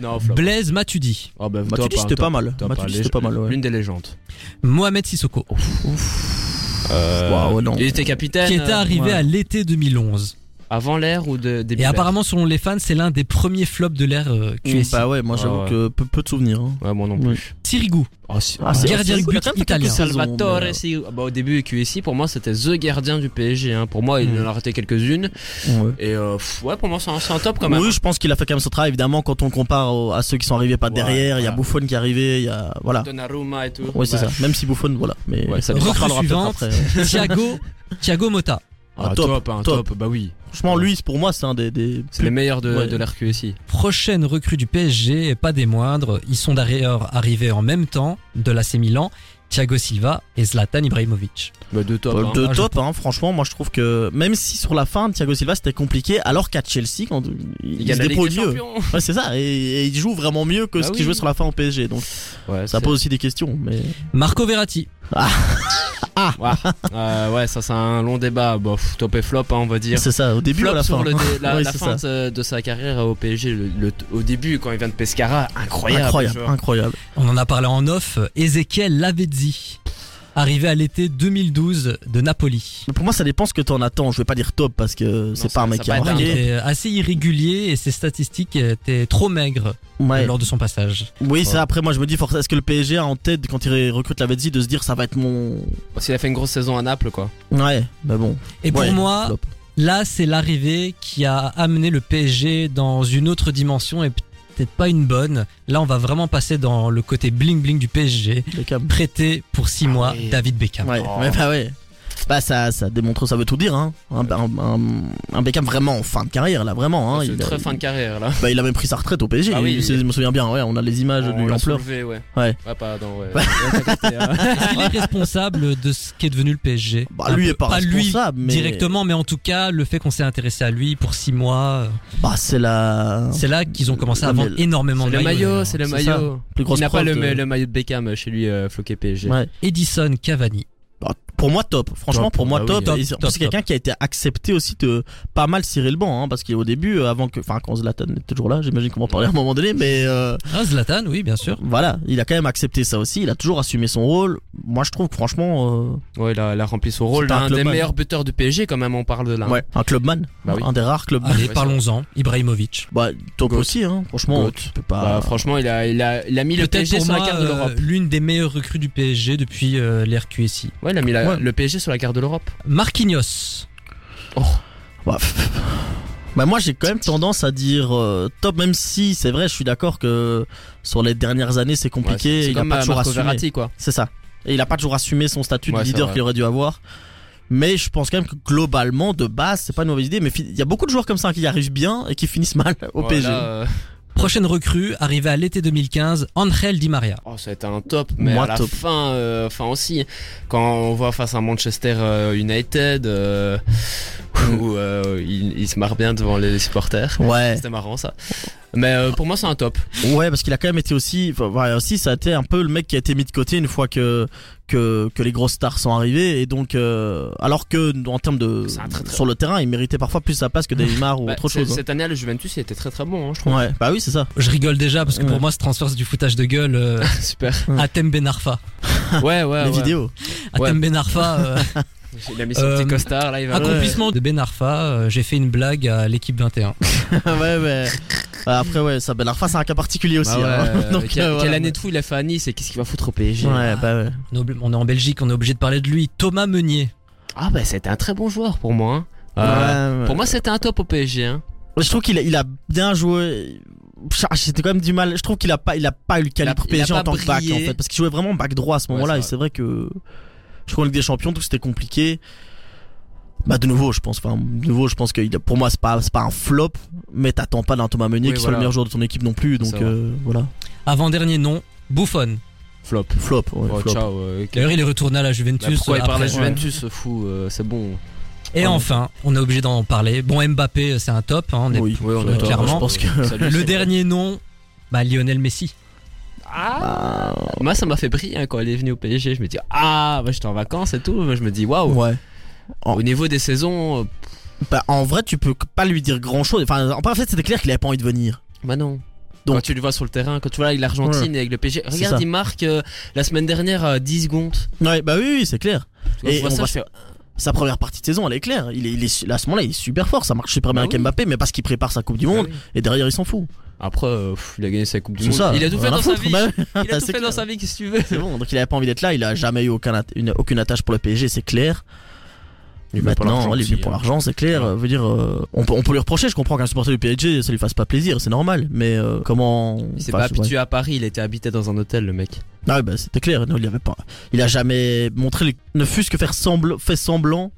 Non. Blaise Matuidi, Oh, bah, dis hein, c'était pas mal. lég- c'était pas mal, ouais. L'une des légendes. Mohamed Sissoko, Euh, Waouh, non. Il était capitaine. qui était arrivé ouais. à l'été 2011. Avant l'ère ou de, début Et apparemment, selon les fans, c'est l'un des premiers flops de l'ère euh, QSI. Bah ouais, moi j'avoue Ah ouais. que peu, peu de souvenirs. hein. Ouais, moi non Ouais. plus. Sirigu, si- Ah, c'est- Gardien de but a fait italien. quelques saisons, Salvatore, mais, euh, si- bah, au début QSI pour moi c'était the gardien du PSG hein. pour moi il Mm. en a raté quelques-unes ouais. et euh, pff, ouais pour moi c'est un, c'est un top quand même Oui, je pense qu'il a fait quand même son travail. Évidemment, quand on compare au- à ceux qui sont arrivés pas Ouais, derrière, il y a voilà. Buffon qui est arrivé, il y a voilà. Donnarumma et tout Ouais, c'est Bah, ça. Même si Buffon, voilà. Mais Ouais, ça Recrue parlera peut-être suivante. après. Thiago, Thiago Motta. ah, Ah, top, top, hein, top. top bah oui Franchement, lui, pour moi, c'est un des. des c'est les meilleurs de, Ouais. de l'ère QSI Prochaine recrue du PSG, et pas des moindres. Ils sont d'ailleurs arrivés en même temps de l'AC Milan. Thiago Silva et Zlatan Ibrahimovic. bah deux top Euh, hein. de Ah, top, hein, franchement, moi je trouve que même si sur la fin, Thiago Silva c'était compliqué, alors qu'à Chelsea, quand il, il gagne se débrouille mieux. Ouais, c'est ça, et, et il joue vraiment mieux que Bah ce oui. qu'il jouait sur la fin au PSG, donc ouais, ça pose aussi des questions. Mais Marco Verratti. ouais. Euh, ouais ça c'est un long débat bon, top et flop hein, on va dire c'est ça, au début ou flop à la sur fin. le dé- la, Oui, la c'est fin ça. de, de sa carrière au PSG le, le- au début quand il vient de Pescara incroyable Incroyable, incroyable. On en a parlé en off. Ezekiel Lavezzi. Arrivé à l'été 2012 de Napoli. Mais pour moi, ça dépend ce que t'en attends. Je vais pas dire top parce que c'est pas un mec qui a marqué. était assez irrégulier et ses statistiques étaient trop maigres Ouais. lors de son passage. Oui, ça après, moi je me dis, forcément, est-ce que le PSG a en tête quand il recrute la Vetzi de se dire ça va être mon. parce qu'il a fait une grosse saison à Naples quoi Ouais, mais bon. Et pour Ouais, moi, flop. là, c'est l'arrivée qui a amené le PSG dans une autre dimension et peut-être pas une bonne. Là, on va vraiment passer dans le côté bling bling du PSG. Beckham. Prêté pour 6 Ah mois, oui. David Beckham. Ouais, Oh. ouais, bah ouais. Bah ça, ça démontre, ça veut tout dire, hein. Un, un, un, un Beckham vraiment en fin de carrière, là, vraiment. Hein. c'est Il, a, très fin de carrière là bah, il a même pris sa retraite au PSG. Ah oui, il- oui. je me souviens bien, ouais, on a les images on du l'a l'ampleur. ouais Ouais. ouais pas dans ouais, Ouais. Ouais, t'as capté. Est-ce qu'il est responsable de ce qu'est devenu le PSG Bah, lui peu- est pas lui responsable, mais- directement, mais en tout cas, le fait qu'on s'est intéressé à lui pour 6 mois, euh, Bah c'est la c'est là qu'ils ont commencé à vendre énormément c'est de le maillots. maillot c'est le C'est maillot plus grosse il n'a pas le, de- le maillot de Beckham chez lui euh, floqué PSG Ouais. Edison Cavani. Pour moi top, franchement Top, pour moi bah oui, top. plus quelqu'un qui a été accepté aussi de pas mal cirer le banc, hein, parce qu'au début, euh, avant que, enfin quand Zlatan était toujours là, j'imagine qu'on va en parler à un moment donné, mais euh, Ah, Zlatan, oui, bien sûr. voilà, il a quand même accepté ça aussi. Il a toujours assumé son rôle. Moi je trouve que franchement, ouais il a, il a rempli son rôle C'est un des meilleurs buteurs du PSG quand même on parle de là euh, ouais, un clubman, Bah oui. un des rares clubman. Allez, parlons-en. Ibrahimovic. Bah top Goat. aussi, hein. Franchement, Goat. tu peux pas. Bah, franchement il a, il a, il a mis le PSG pour sur la carte de euh, l'Europe l'une des meilleures recrues du PSG depuis euh, l'ère QSI. ouais il a mis la- Ouais. le PSG sur la carte de l'Europe Marquinhos. Bah, pff. Bah, moi j'ai quand même tendance à dire euh, top, même si c'est vrai, je suis d'accord que sur les dernières années c'est Ouais, compliqué. c'est il a comme pas euh, toujours assumé. Verratti quoi C'est ça. Et il a pas toujours assumé son statut de leader qu'il aurait dû avoir. Mais je pense quand même que globalement, de base, c'est pas une mauvaise idée. Mais il y a beaucoup de joueurs comme ça qui arrivent bien et qui finissent mal au Ouais, PSG. Prochaine recrue, arrivée à l'été 2015, Angel Di Maria. Oh, ça a été un top, mais Moi, à la top. fin, euh, fin aussi, quand on voit face à Manchester euh, United, euh, où euh, il, il se marre bien devant les supporters. Ouais. C'était marrant ça. Mais euh, pour moi, c'est un top. Ouais, parce qu'il a quand même été aussi, enfin, ouais, aussi, ça a été un peu le mec qui a été mis de côté une fois que que, que les grosses stars sont arrivées et donc euh, alors que en termes de très, très- sur le terrain, il méritait parfois plus sa place que Neymar ou Bah, autre chose. hein. Cette année, à la Juventus, il était très très bon, hein, je trouve. Ouais, bah oui, c'est ça. Je rigole déjà parce que Ouais. pour moi ce transfert c'est du foutage de gueule. Euh, Super. Atem Ben Arfa. Ouais, ouais. les ouais. vidéos. Atem Ouais. Ben Arfa. euh, Il a mis son Euh, petit costard là, il va. accomplissement de Ben Arfa. euh, J'ai fait une blague à l'équipe 21. ouais, mais après ouais, ça Ben Arfa c'est un cas particulier aussi. Bah ouais, hein. euh, Donc, quelle, euh, année de fou il a fait à Nice et qu'est-ce qu'il va foutre au PSG Ouais, bah ouais. On est obli- on est en Belgique, on est obligé de parler de lui. Thomas Meunier. Ah bah c'était un très bon joueur pour moi. hein. Euh. Pour moi c'était un top au PSG. Hein. je trouve qu'il a, il a bien joué. J'étais quand même du mal. Je trouve qu'il a pas, il a pas eu le calibre PSG en tant que back en fait, parce qu'il jouait vraiment back droit à ce moment-là. et c'est vrai que je crois en Ligue des Champions, tout c'était compliqué. Bah de nouveau, je pense. Enfin, de nouveau, je pense que pour moi c'est pas, c'est pas un flop, mais t'attends pas d'un Thomas Meunier Oui, qui soit le meilleur joueur de ton équipe non plus. Donc euh, voilà, Avant-dernier nom, Buffon. Flop. flop. ouais, Oh, flop. ciao. euh. D'ailleurs, il est retourné à la Bah, Juventus. pourquoi il après. parle à ouais. Juventus fou euh, C'est bon. Et Ouais. enfin, on est obligé d'en parler. Bon, Mbappé, c'est un top. hein, on est- Oui, Oui, on est clairement. Je pense que Le dernier nom, bah, Lionel Messi. Ah, moi ça m'a fait briller hein, quand elle est venue au PSG. Je me dis ah, bah, j'étais en vacances et tout. Je me dis waouh. ouais. Au niveau des saisons, euh, Bah, en vrai, tu peux pas lui dire grand chose. Enfin, en fait, c'était clair qu'il avait pas envie de venir. bah non. Donc- quand tu le vois sur le terrain, quand tu vois avec l'Argentine et avec le PSG, regarde, il marque euh, la semaine dernière à 10 secondes. Ouais, bah oui, oui c'est clair. Vois, Et je vois on ça, voit je fais, Sa première partie de saison, elle est claire. Il est, il est, à ce moment-là, il est super fort. Ça marche super bien Bah avec oui. Mbappé, mais parce qu'il prépare sa Coupe du Monde. Ah oui. Et derrière, il s'en fout. Après, euh, pff, il a gagné sa Coupe du Monde. ça. il a tout fait dans sa vie. Il a tout fait dans sa vie, qu'est-ce que tu veux C'est bon, donc il avait pas envie d'être là, il a jamais eu aucun at- une- aucune attache pour le PSG, c'est clair. Il Maintenant, il est venu pour hein. l'argent, c'est clair. Ouais. euh, veut dire, euh, on, peut, on peut lui reprocher, je comprends qu'un supporter du PSG, ça lui fasse pas plaisir, c'est normal. Mais euh, comment Il s'est pas habitué à Paris, il était habité dans un hôtel, le mec. Ah bah c'était clair, non, il avait pas. Il a jamais montré, les- ne fût-ce que faire semblant, fait semblant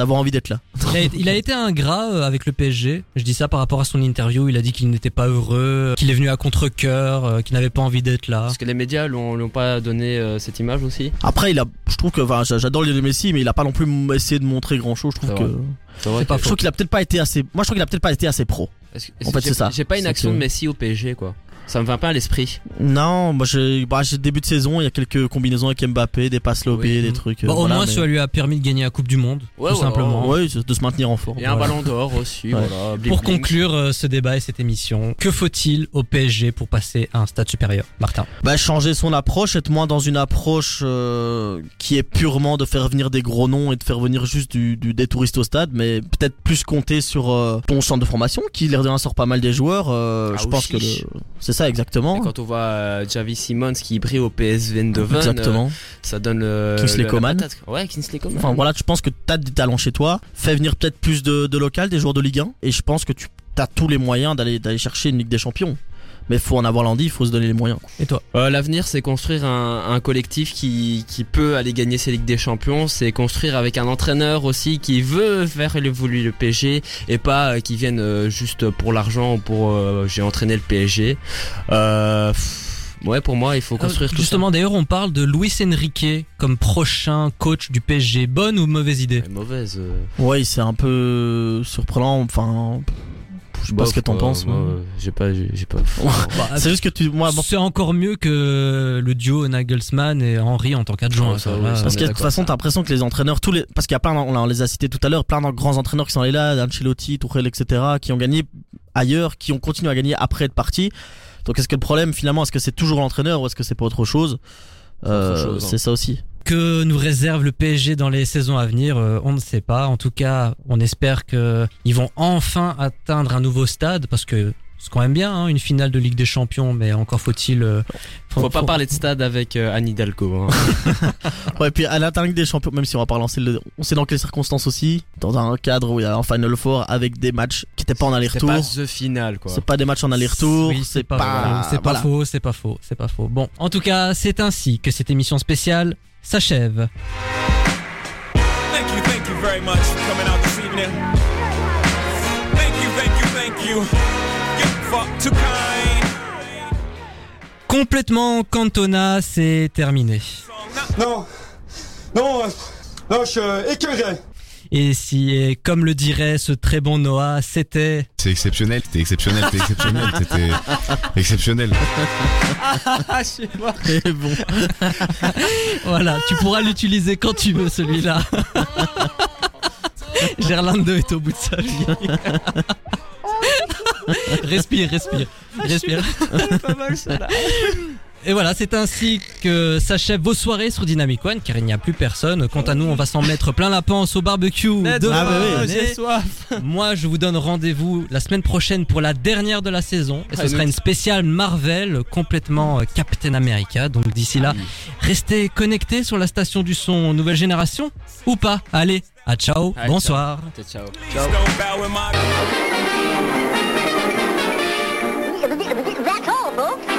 d'avoir envie d'être là. Il a, été- il a été ingrat euh, avec le PSG. Je dis ça par rapport à son interview. Il a dit qu'il n'était pas heureux, qu'il est venu à contre-cœur, euh, qu'il n'avait pas envie d'être là. Parce que les médias lui ont, lui ont pas donné euh, cette image aussi. Après, il a, je trouve que, enfin, j'a- j'adore Lionel Messi, mais il a pas non plus essayé de montrer grand chose. Je trouve que, pas je trouve qu'il a peut-être pas été assez. Moi, je trouve qu'il a peut-être pas été assez pro. Que- En fait, j'ai- c'est ça. J'ai pas une action que- de Messi au PSG, quoi. Ça me vient pas à l'esprit. Non, moi j'ai bah, début de saison, il y a quelques combinaisons avec Mbappé, des passes lobées, Oui. des trucs. euh, Bon, au voilà, moins, mais- ça lui a permis de gagner la Coupe du Monde, Ouais, tout simplement. Ouais, de se maintenir en forme. Et un ballon d'or aussi, Ouais. voilà. Bling, Pour bling. conclure euh, ce débat et cette émission, que faut-il au PSG pour passer à un stade supérieur Martin? Bah, changer son approche, être moins dans une approche euh, qui est purement de faire venir des gros noms et de faire venir juste du, du- des touristes au stade, mais peut-être plus compter sur euh, ton centre de formation qui l'air de rien sort pas mal des joueurs. euh, Ah, je pense que aussi. c'est ça Exactement. quand on voit euh, Javi Simons qui brille au PSV Eindhoven, Exactement. euh, ça donne le. Kingsley Coman. Ouais, Kingsley Coman. Enfin voilà, je pense que t'as des talents chez toi. Fais venir peut-être plus de, de local, des joueurs de Ligue 1. Et je pense que tu as tous les moyens d'aller d'aller chercher une Ligue des Champions. Mais faut en avoir l'envie, il faut se donner les moyens. Et toi Euh, L'avenir, c'est construire un, un collectif qui, qui peut aller gagner ces Ligues des Champions. C'est construire avec un entraîneur aussi qui veut faire évoluer le PSG et pas euh, qui vienne euh, juste pour l'argent ou pour euh, j'ai entraîné le PSG. Euh, pff, ouais, pour moi, il faut construire Euh, tout Justement, d'ailleurs, on parle de Luis Enrique comme prochain coach du PSG. Bonne ou mauvaise idée Mauvaise. euh, Ouais, c'est un peu surprenant. Enfin, je sais pas bof, ce que t'en penses. Moi, J'ai pas, j'ai pas. Bah, C'est juste que tu, moi, bon, C'est encore mieux que le duo Nagelsmann et Henry en tant qu'adjoint. Ouais, parce que de toute façon, t'as l'impression que les entraîneurs, tous les, parce qu'il y a plein, on les a cités tout à l'heure, plein de grands entraîneurs qui sont allés là, Ancelotti, Tuchel, etc., qui ont gagné ailleurs, qui ont continué à gagner après être partis. Donc, est-ce que le problème, finalement, est-ce que c'est toujours l'entraîneur ou est-ce que c'est pas autre chose? Euh, hein. C'est ça aussi. Que nous réserve le PSG dans les saisons à venir, euh, on ne sait pas. En tout cas, on espère que ils vont enfin atteindre un nouveau stade parce que c'est quand même bien hein, une finale de Ligue des Champions, mais encore faut-il. euh, Faut pas parler de stade avec euh, Anne Hidalgo. Hein. Ouais, et puis à Ligue des Champions, même si on va pas relancer le, on sait dans quelles circonstances aussi, dans un cadre où il y a un Final Four avec des matchs qui étaient pas en C'est aller-retour. pas the final, quoi. C'est pas des matchs en aller-retour, Oui, c'est pas, faux, c'est pas voilà. faux, c'est pas faux, c'est pas faux. Bon, en tout cas, c'est ainsi que cette émission spéciale s'achève. Thank you, thank you very much for coming out this evening. Thank you, thank you, thank you. You're far too kind. Complètement Cantona, c'est terminé. Non, non, non, je suis écœuré. Et si, et comme le dirait ce très bon Noah, c'était... C'est exceptionnel, c'était exceptionnel, c'était exceptionnel, c'était exceptionnel. Et bon. Voilà, tu pourras l'utiliser quand tu veux celui-là. Gerlando est au bout de sa vie. respire, respire, respire. Pas mal ça là. Et voilà, c'est ainsi que s'achèvent vos soirées sur Dynamic One, car il n'y a plus personne. Quant à nous, on va s'en mettre plein la panse au barbecue demain. Soif. Moi, je vous donne rendez-vous la semaine prochaine pour la dernière de la saison. Et ce sera une spéciale Marvel, complètement euh, Captain America. Donc d'ici là, restez connectés sur la station du son Nouvelle Génération, ou pas. Allez, à ciao, bonsoir. ciao. ciao. ciao.